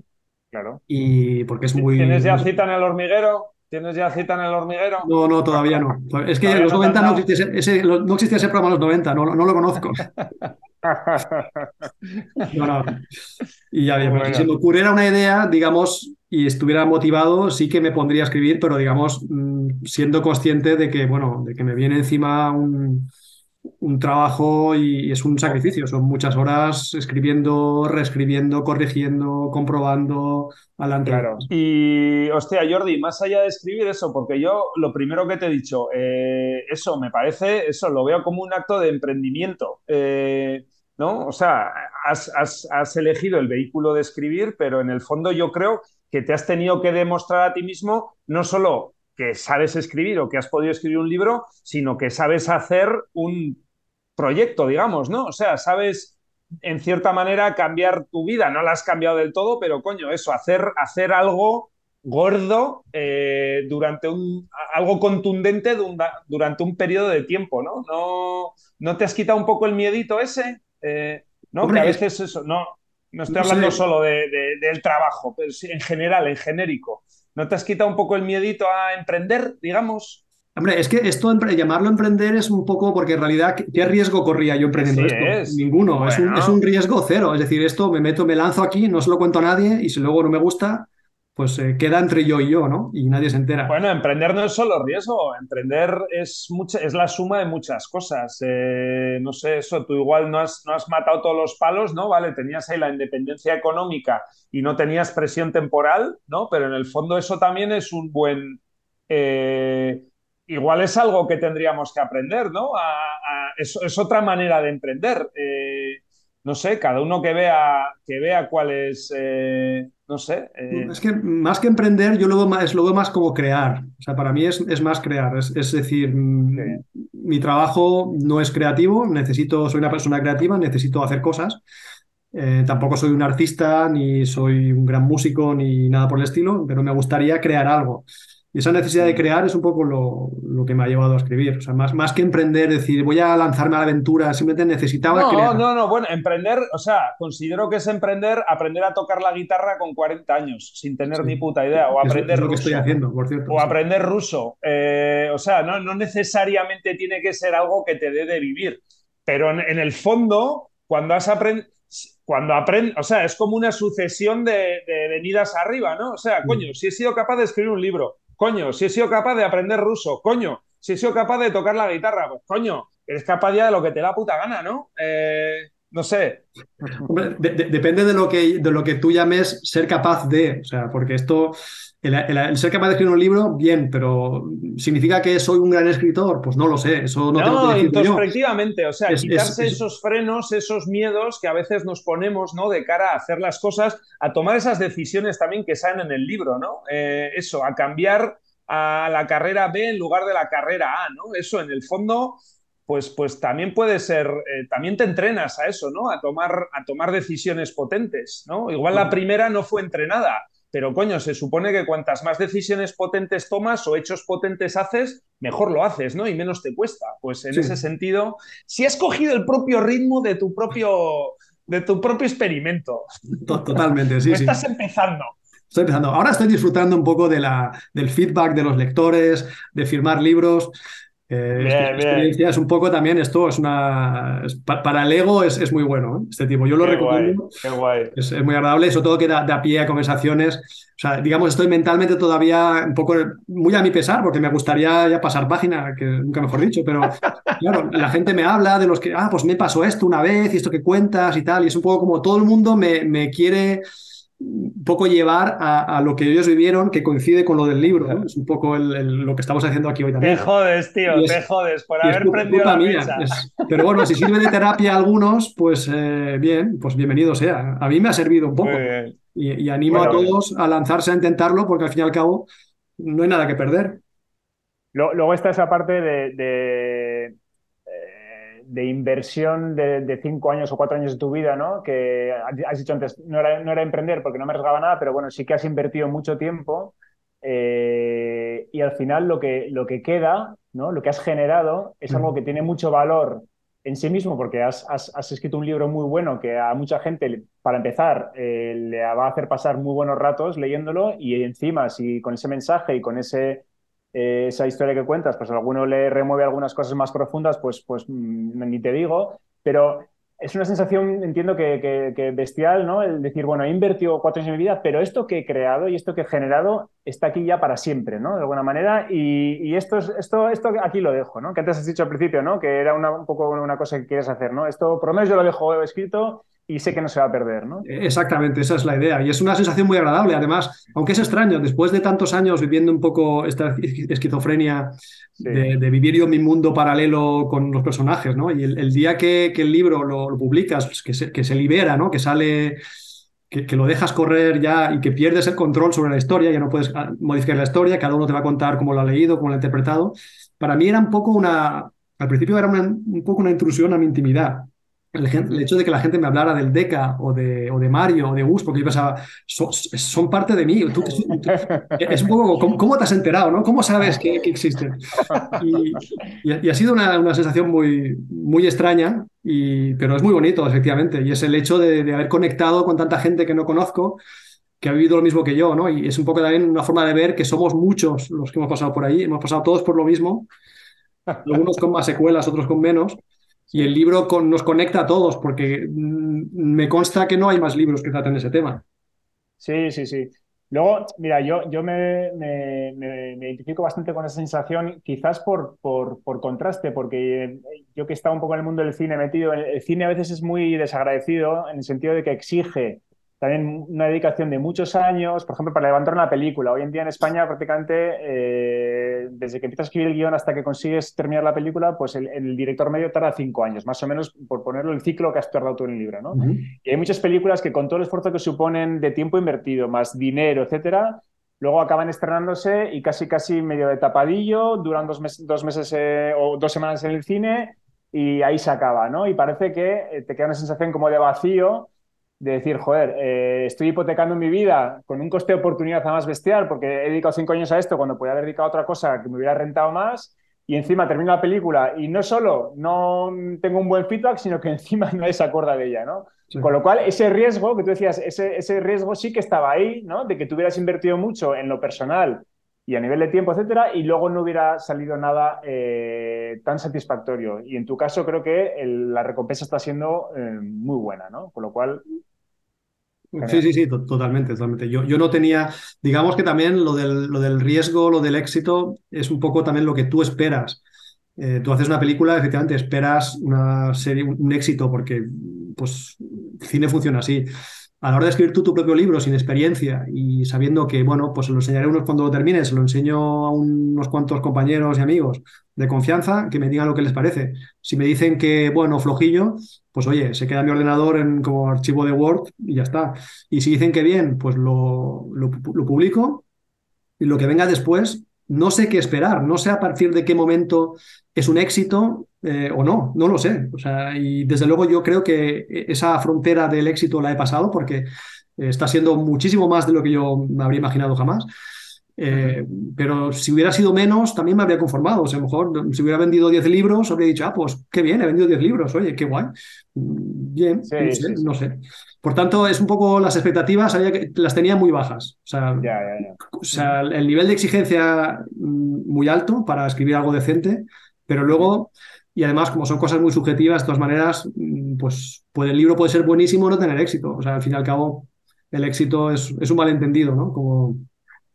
Claro. y porque es muy... ¿Tienes ya cita en el hormiguero? ¿Tienes ya cita en el hormiguero? No, no, todavía no. Es que en los no te 90 han no existía ese, ese- no existía ese programa en los 90, no, no lo conozco. No, no. Y ya, bien, Bueno. si se me ocurriera una idea, digamos, y estuviera motivado, sí que me pondría a escribir, pero digamos, mm, siendo consciente de que, bueno, de que me viene encima un, un trabajo y, y es un sacrificio. Son muchas horas escribiendo, reescribiendo, corrigiendo, comprobando, adelante. Claro. Y, hostia, Jordi, más allá de escribir eso, porque yo lo primero que te he dicho, eh, eso me parece, eso lo veo como un acto de emprendimiento, eh, ¿no? O sea, has, has- has elegido el vehículo de escribir, pero en el fondo yo creo que te has tenido que demostrar a ti mismo no solo que sabes escribir o que has podido escribir un libro, sino que sabes hacer un proyecto, digamos, ¿no? O sea, sabes en cierta manera cambiar tu vida. No la has cambiado del todo, pero coño, eso, hacer, hacer algo gordo eh, durante un algo contundente de un- durante un periodo de tiempo, ¿no? ¿no? ¿No te has quitado un poco el miedito ese? Eh, ¿no? Hombre, que a es- veces eso, no, no estoy No hablando sé. solo de- de- del trabajo, pero sí en general, en genérico. ¿No te has quitado un poco el miedito a emprender, digamos? Hombre, es que esto, llamarlo emprender es un poco porque en realidad, ¿qué, riesgo corría yo emprendiendo esto? es. Ninguno. Es, un, es un riesgo cero. Es decir, esto me meto, me lanzo aquí, no se lo cuento a nadie y si luego no me gusta, pues eh, queda entre yo y yo, ¿no? Y nadie se entera. Bueno, emprender no es solo riesgo, emprender es, mucha, es la suma de muchas cosas. Eh, no sé, eso, tú igual no has, no has matado todos los palos, ¿no? Vale, tenías ahí la independencia económica y no tenías presión temporal, ¿no? Pero en el fondo eso también es un buen... eh, igual es algo que tendríamos que aprender, ¿no? Es, es otra manera de emprender. No sé, cada uno que vea, que vea cuál es, no sé. eh, Es que más que emprender, yo lo veo más, lo veo más como crear. O sea, para mí es, es más crear. Es, es decir, mm, mi trabajo no es creativo, necesito, soy una persona creativa, necesito hacer cosas. Eh, tampoco soy un artista, ni soy un gran músico, ni nada por el estilo, pero me gustaría crear algo. Y esa necesidad de crear es un poco lo, lo que me ha llevado a escribir. O sea, más, más que emprender, decir, voy a lanzarme a la aventura, simplemente necesitaba No, crear. no, no, bueno, emprender, o sea, considero que es emprender, aprender a tocar la guitarra con 40 años, sin tener Sí. ni puta idea, o aprender es lo que ruso, estoy haciendo, por cierto. o sí. aprender ruso. Eh, o sea, no, no necesariamente tiene que ser algo que te dé de vivir, pero en, en el fondo, cuando has aprendido, cuando aprendes, o sea, es como una sucesión de, de venidas arriba, ¿no? O sea, coño, si he sido capaz de escribir un libro, coño, si he sido capaz de aprender ruso, coño, si he sido capaz de tocar la guitarra, pues coño, eres capaz ya de lo que te da puta gana, ¿no? Eh, no sé. Depende de lo que, de lo que tú llames ser capaz de, o sea, porque esto, el, el- el ser capaz de escribir un libro, bien, pero ¿significa que soy un gran escritor? Pues no lo sé, eso no, tengo que decirlo yo. introspectivamente, o sea, Es- quitarse es- esos frenos, esos miedos que a veces nos ponemos, ¿no? De cara a hacer las cosas, a tomar esas decisiones también que salen en el libro, ¿no? Eh, eso, a cambiar a la carrera B en lugar de la carrera A, ¿no? Eso, en el fondo, pues, pues también puede ser, eh, también te entrenas a eso, ¿no? A tomar, a tomar decisiones potentes, ¿no? Igual la primera no fue entrenada, pero coño, se supone que cuantas más decisiones potentes tomas o hechos potentes haces, mejor lo haces, ¿no? Y menos te cuesta. Pues en ese sentido, si has cogido el propio ritmo de tu propio, de tu propio experimento. Totalmente, sí. Estás empezando. Estoy empezando. Ahora estoy disfrutando un poco de la, del feedback de los lectores, de firmar libros. Eh, es un poco también esto, es una. para el ego es, es muy bueno, ¿eh? este tipo. Yo lo recomiendo. qué guay. Es, muy agradable, sobre todo que da, da, pie a conversaciones. O sea, digamos, estoy mentalmente todavía un poco muy a mi pesar, porque me gustaría ya pasar página, que nunca mejor dicho, pero claro, la gente me habla de los que, ah, pues me pasó esto una vez y esto que cuentas y tal, y es un poco como todo el mundo me, me quiere un poco llevar a, lo que ellos vivieron, que coincide con lo del libro. Es un poco lo que estamos haciendo aquí hoy también. Te jodes, tío, te jodes por haber prendido la mía. pero bueno, si sirve de terapia a algunos, pues eh, bien, pues bienvenido sea. A mí me ha servido un poco. Y, animo a todos a lanzarse a intentarlo, porque al fin y al cabo no hay nada que perder. Luego está esa parte de de inversión de, cinco años o cuatro años de tu vida, ¿no? Que has dicho antes, no era, no era emprender porque no me arriesgaba nada, pero bueno, sí que has invertido mucho tiempo eh, y al final lo que, lo que queda, ¿no? Lo que has generado es algo que tiene mucho valor en sí mismo porque has, has, escrito un libro muy bueno que a mucha gente, para empezar, eh, le va a hacer pasar muy buenos ratos leyéndolo y encima, si con ese mensaje y con ese eh, esa historia que cuentas, pues alguno le remueve algunas cosas más profundas, pues, pues mm, ni te digo, pero es una sensación, entiendo que, bestial, ¿no? El decir, bueno, he invertido cuatro años en mi vida, pero esto que he creado y esto que he generado está aquí ya para siempre, ¿no? De alguna manera, y, esto, esto, esto aquí lo dejo, ¿no? Que antes has dicho al principio, ¿no? Que era una, un poco una cosa que quieres hacer, ¿no? Esto, por lo menos yo lo dejo escrito y sé que no se va a perder, ¿no? Exactamente, esa es la idea. Y es una sensación muy agradable. Además, aunque es extraño, después de tantos años viviendo un poco esta esquizofrenia de, vivir yo mi mundo paralelo con los personajes, ¿no? Y el, día que, el libro lo, publicas, pues que, se, que se libera, ¿no? Que sale que, lo dejas correr ya y que pierdes el control sobre la historia, ya no puedes ah, modificar la historia, cada uno te va a contar cómo lo ha leído, cómo lo ha interpretado. Para mí era un poco una, al principio era un poco una intrusión a mi intimidad, el, hecho de que la gente me hablara del Deca o de, o de Mario o de Gus, porque yo pensaba, son, parte de mí. es un poco, ¿cómo, te has enterado? ¿no? ¿Cómo sabes que, existen? Y, ha sido una, sensación muy, muy extraña, y, pero es muy bonito, efectivamente. Y es el hecho de, haber conectado con tanta gente que no conozco que ha vivido lo mismo que yo, ¿no? Y es un poco también una forma de ver que somos muchos los que hemos pasado por ahí, hemos pasado todos por lo mismo, algunos con más secuelas, otros con menos, y el libro nos conecta a todos, porque mm, me consta que no hay más libros que traten ese tema. Sí, sí, sí. Luego, mira, yo, yo me, me, identifico bastante con esa sensación, quizás por, por, por, contraste, porque yo que he estado un poco en el mundo del cine metido, el cine a veces es muy desagradecido en el sentido de que exige también una dedicación de muchos años, por ejemplo, para levantar una película. Hoy en día en España prácticamente, eh, desde que empiezas a escribir el guion hasta que consigues terminar la película, pues el, director medio tarda cinco años, más o menos por ponerlo el ciclo que has tardado tú en el libro. ¿no? Y hay muchas películas que con todo el esfuerzo que suponen de tiempo invertido, más dinero, etcétera, luego acaban estrenándose y casi casi medio de tapadillo, duran dos, dos meses eh, o dos semanas en el cine y ahí se acaba, ¿no? Y parece que eh, te queda una sensación como de vacío de decir, joder, eh, estoy hipotecando mi vida con un coste de oportunidad más bestial porque he dedicado cinco años a esto cuando podía haber dedicado a otra cosa que me hubiera rentado más y encima termino la película y no solo no tengo un buen feedback, sino que encima no se acuerda de ella, ¿no? Con lo cual, ese riesgo que tú decías, ese, ese riesgo sí que estaba ahí, ¿no? De que tú hubieras invertido mucho en lo personal y a nivel de tiempo, etcétera, y luego no hubiera salido nada eh, tan satisfactorio. Y en tu caso creo que la recompensa está siendo eh, muy buena, ¿no? Con lo cual, Sí, sí, sí, totalmente, totalmente. Yo, yo no tenía, digamos que también lo del, lo del riesgo, lo del éxito, es un poco también lo que tú esperas. Eh, tú haces una película, efectivamente, esperas una serie, un, éxito, porque pues cine funciona así. A la hora de escribir tú tu propio libro sin experiencia y sabiendo que, bueno, pues lo enseñaré unos cuando lo termine, se lo enseño a unos cuantos compañeros y amigos de confianza, que me digan lo que les parece. Si me dicen que, bueno, flojillo, pues oye, se queda mi ordenador en, como archivo de Word y ya está. Y si dicen que bien, pues lo, lo, publico y lo que venga después, no sé qué esperar, no sé a partir de qué momento es un éxito eh, o no, no lo sé. O sea, y desde luego yo creo que esa frontera del éxito la he pasado porque está siendo muchísimo más de lo que yo me habría imaginado jamás. Eh, pero si hubiera sido menos, también me habría conformado. O sea, a lo mejor si hubiera vendido 10 libros, habría dicho, ah, pues qué bien, he vendido 10 libros, oye, qué guay. Mm, bien, no, sé, sí, sí. no, sé, Por tanto, es un poco las expectativas, sabía que las tenía muy bajas. Sea. O sea el nivel de exigencia mm, muy alto para escribir algo decente, pero luego, y además, como son cosas muy subjetivas, de todas maneras, mm, pues, pues el libro puede ser buenísimo o no tener éxito. O sea, al fin y al cabo, el éxito es, es un malentendido, ¿no? Como,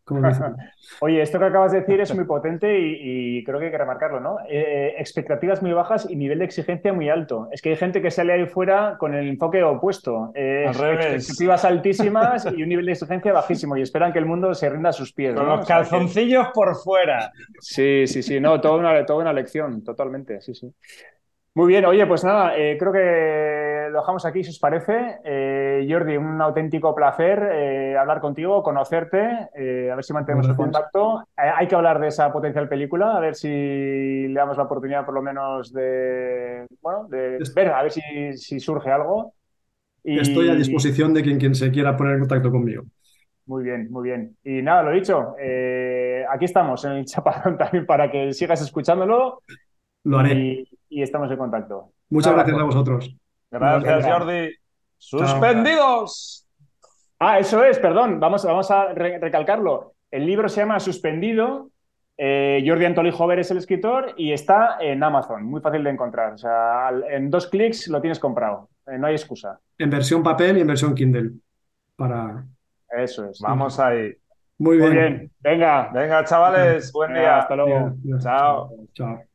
Oye, esto que acabas de decir es muy potente y, y creo que hay que remarcarlo, ¿no? Eh, expectativas muy bajas y nivel de exigencia muy alto. Es que hay gente que sale ahí fuera con el enfoque opuesto. Eh, expectativas altísimas y un nivel de exigencia bajísimo y esperan que el mundo se rinda a sus pies. Con ¿no? los calzoncillos o sea, que... por fuera. Sí, sí, sí. No, toda una, toda una lección, totalmente. Sí, sí. Muy bien, oye, pues nada, eh, creo que lo dejamos aquí, si os parece. Eh, Jordi, un auténtico placer eh, hablar contigo, conocerte, a ver si mantenemos el contacto. hay que hablar de esa potencial película, a ver si le damos la oportunidad por lo menos de, bueno, de ver, a ver si, si surge algo. Y... Estoy a disposición de quien, quien se quiera poner en contacto conmigo. Muy bien, muy bien. Y nada, lo dicho, aquí estamos en el Chaparrón también para que sigas escuchándolo. Lo haré. Y, y estamos en contacto. Muchas gracias a vosotros. Gracias, Jordi. ¡Suspendidos! Ah, eso es, perdón, vamos, vamos a re recalcarlo. El libro se llama Suspendido. Eh, Jordi Antolí Jover es el escritor y está en Amazon, muy fácil de encontrar. O sea, en dos clics lo tienes comprado. Eh, no hay excusa. En versión papel y en versión Kindle. Para... Eso es. Vamos ahí. Muy bien. Muy bien. Venga. Venga, chavales. Buen día. Hasta luego. Chao. Chao.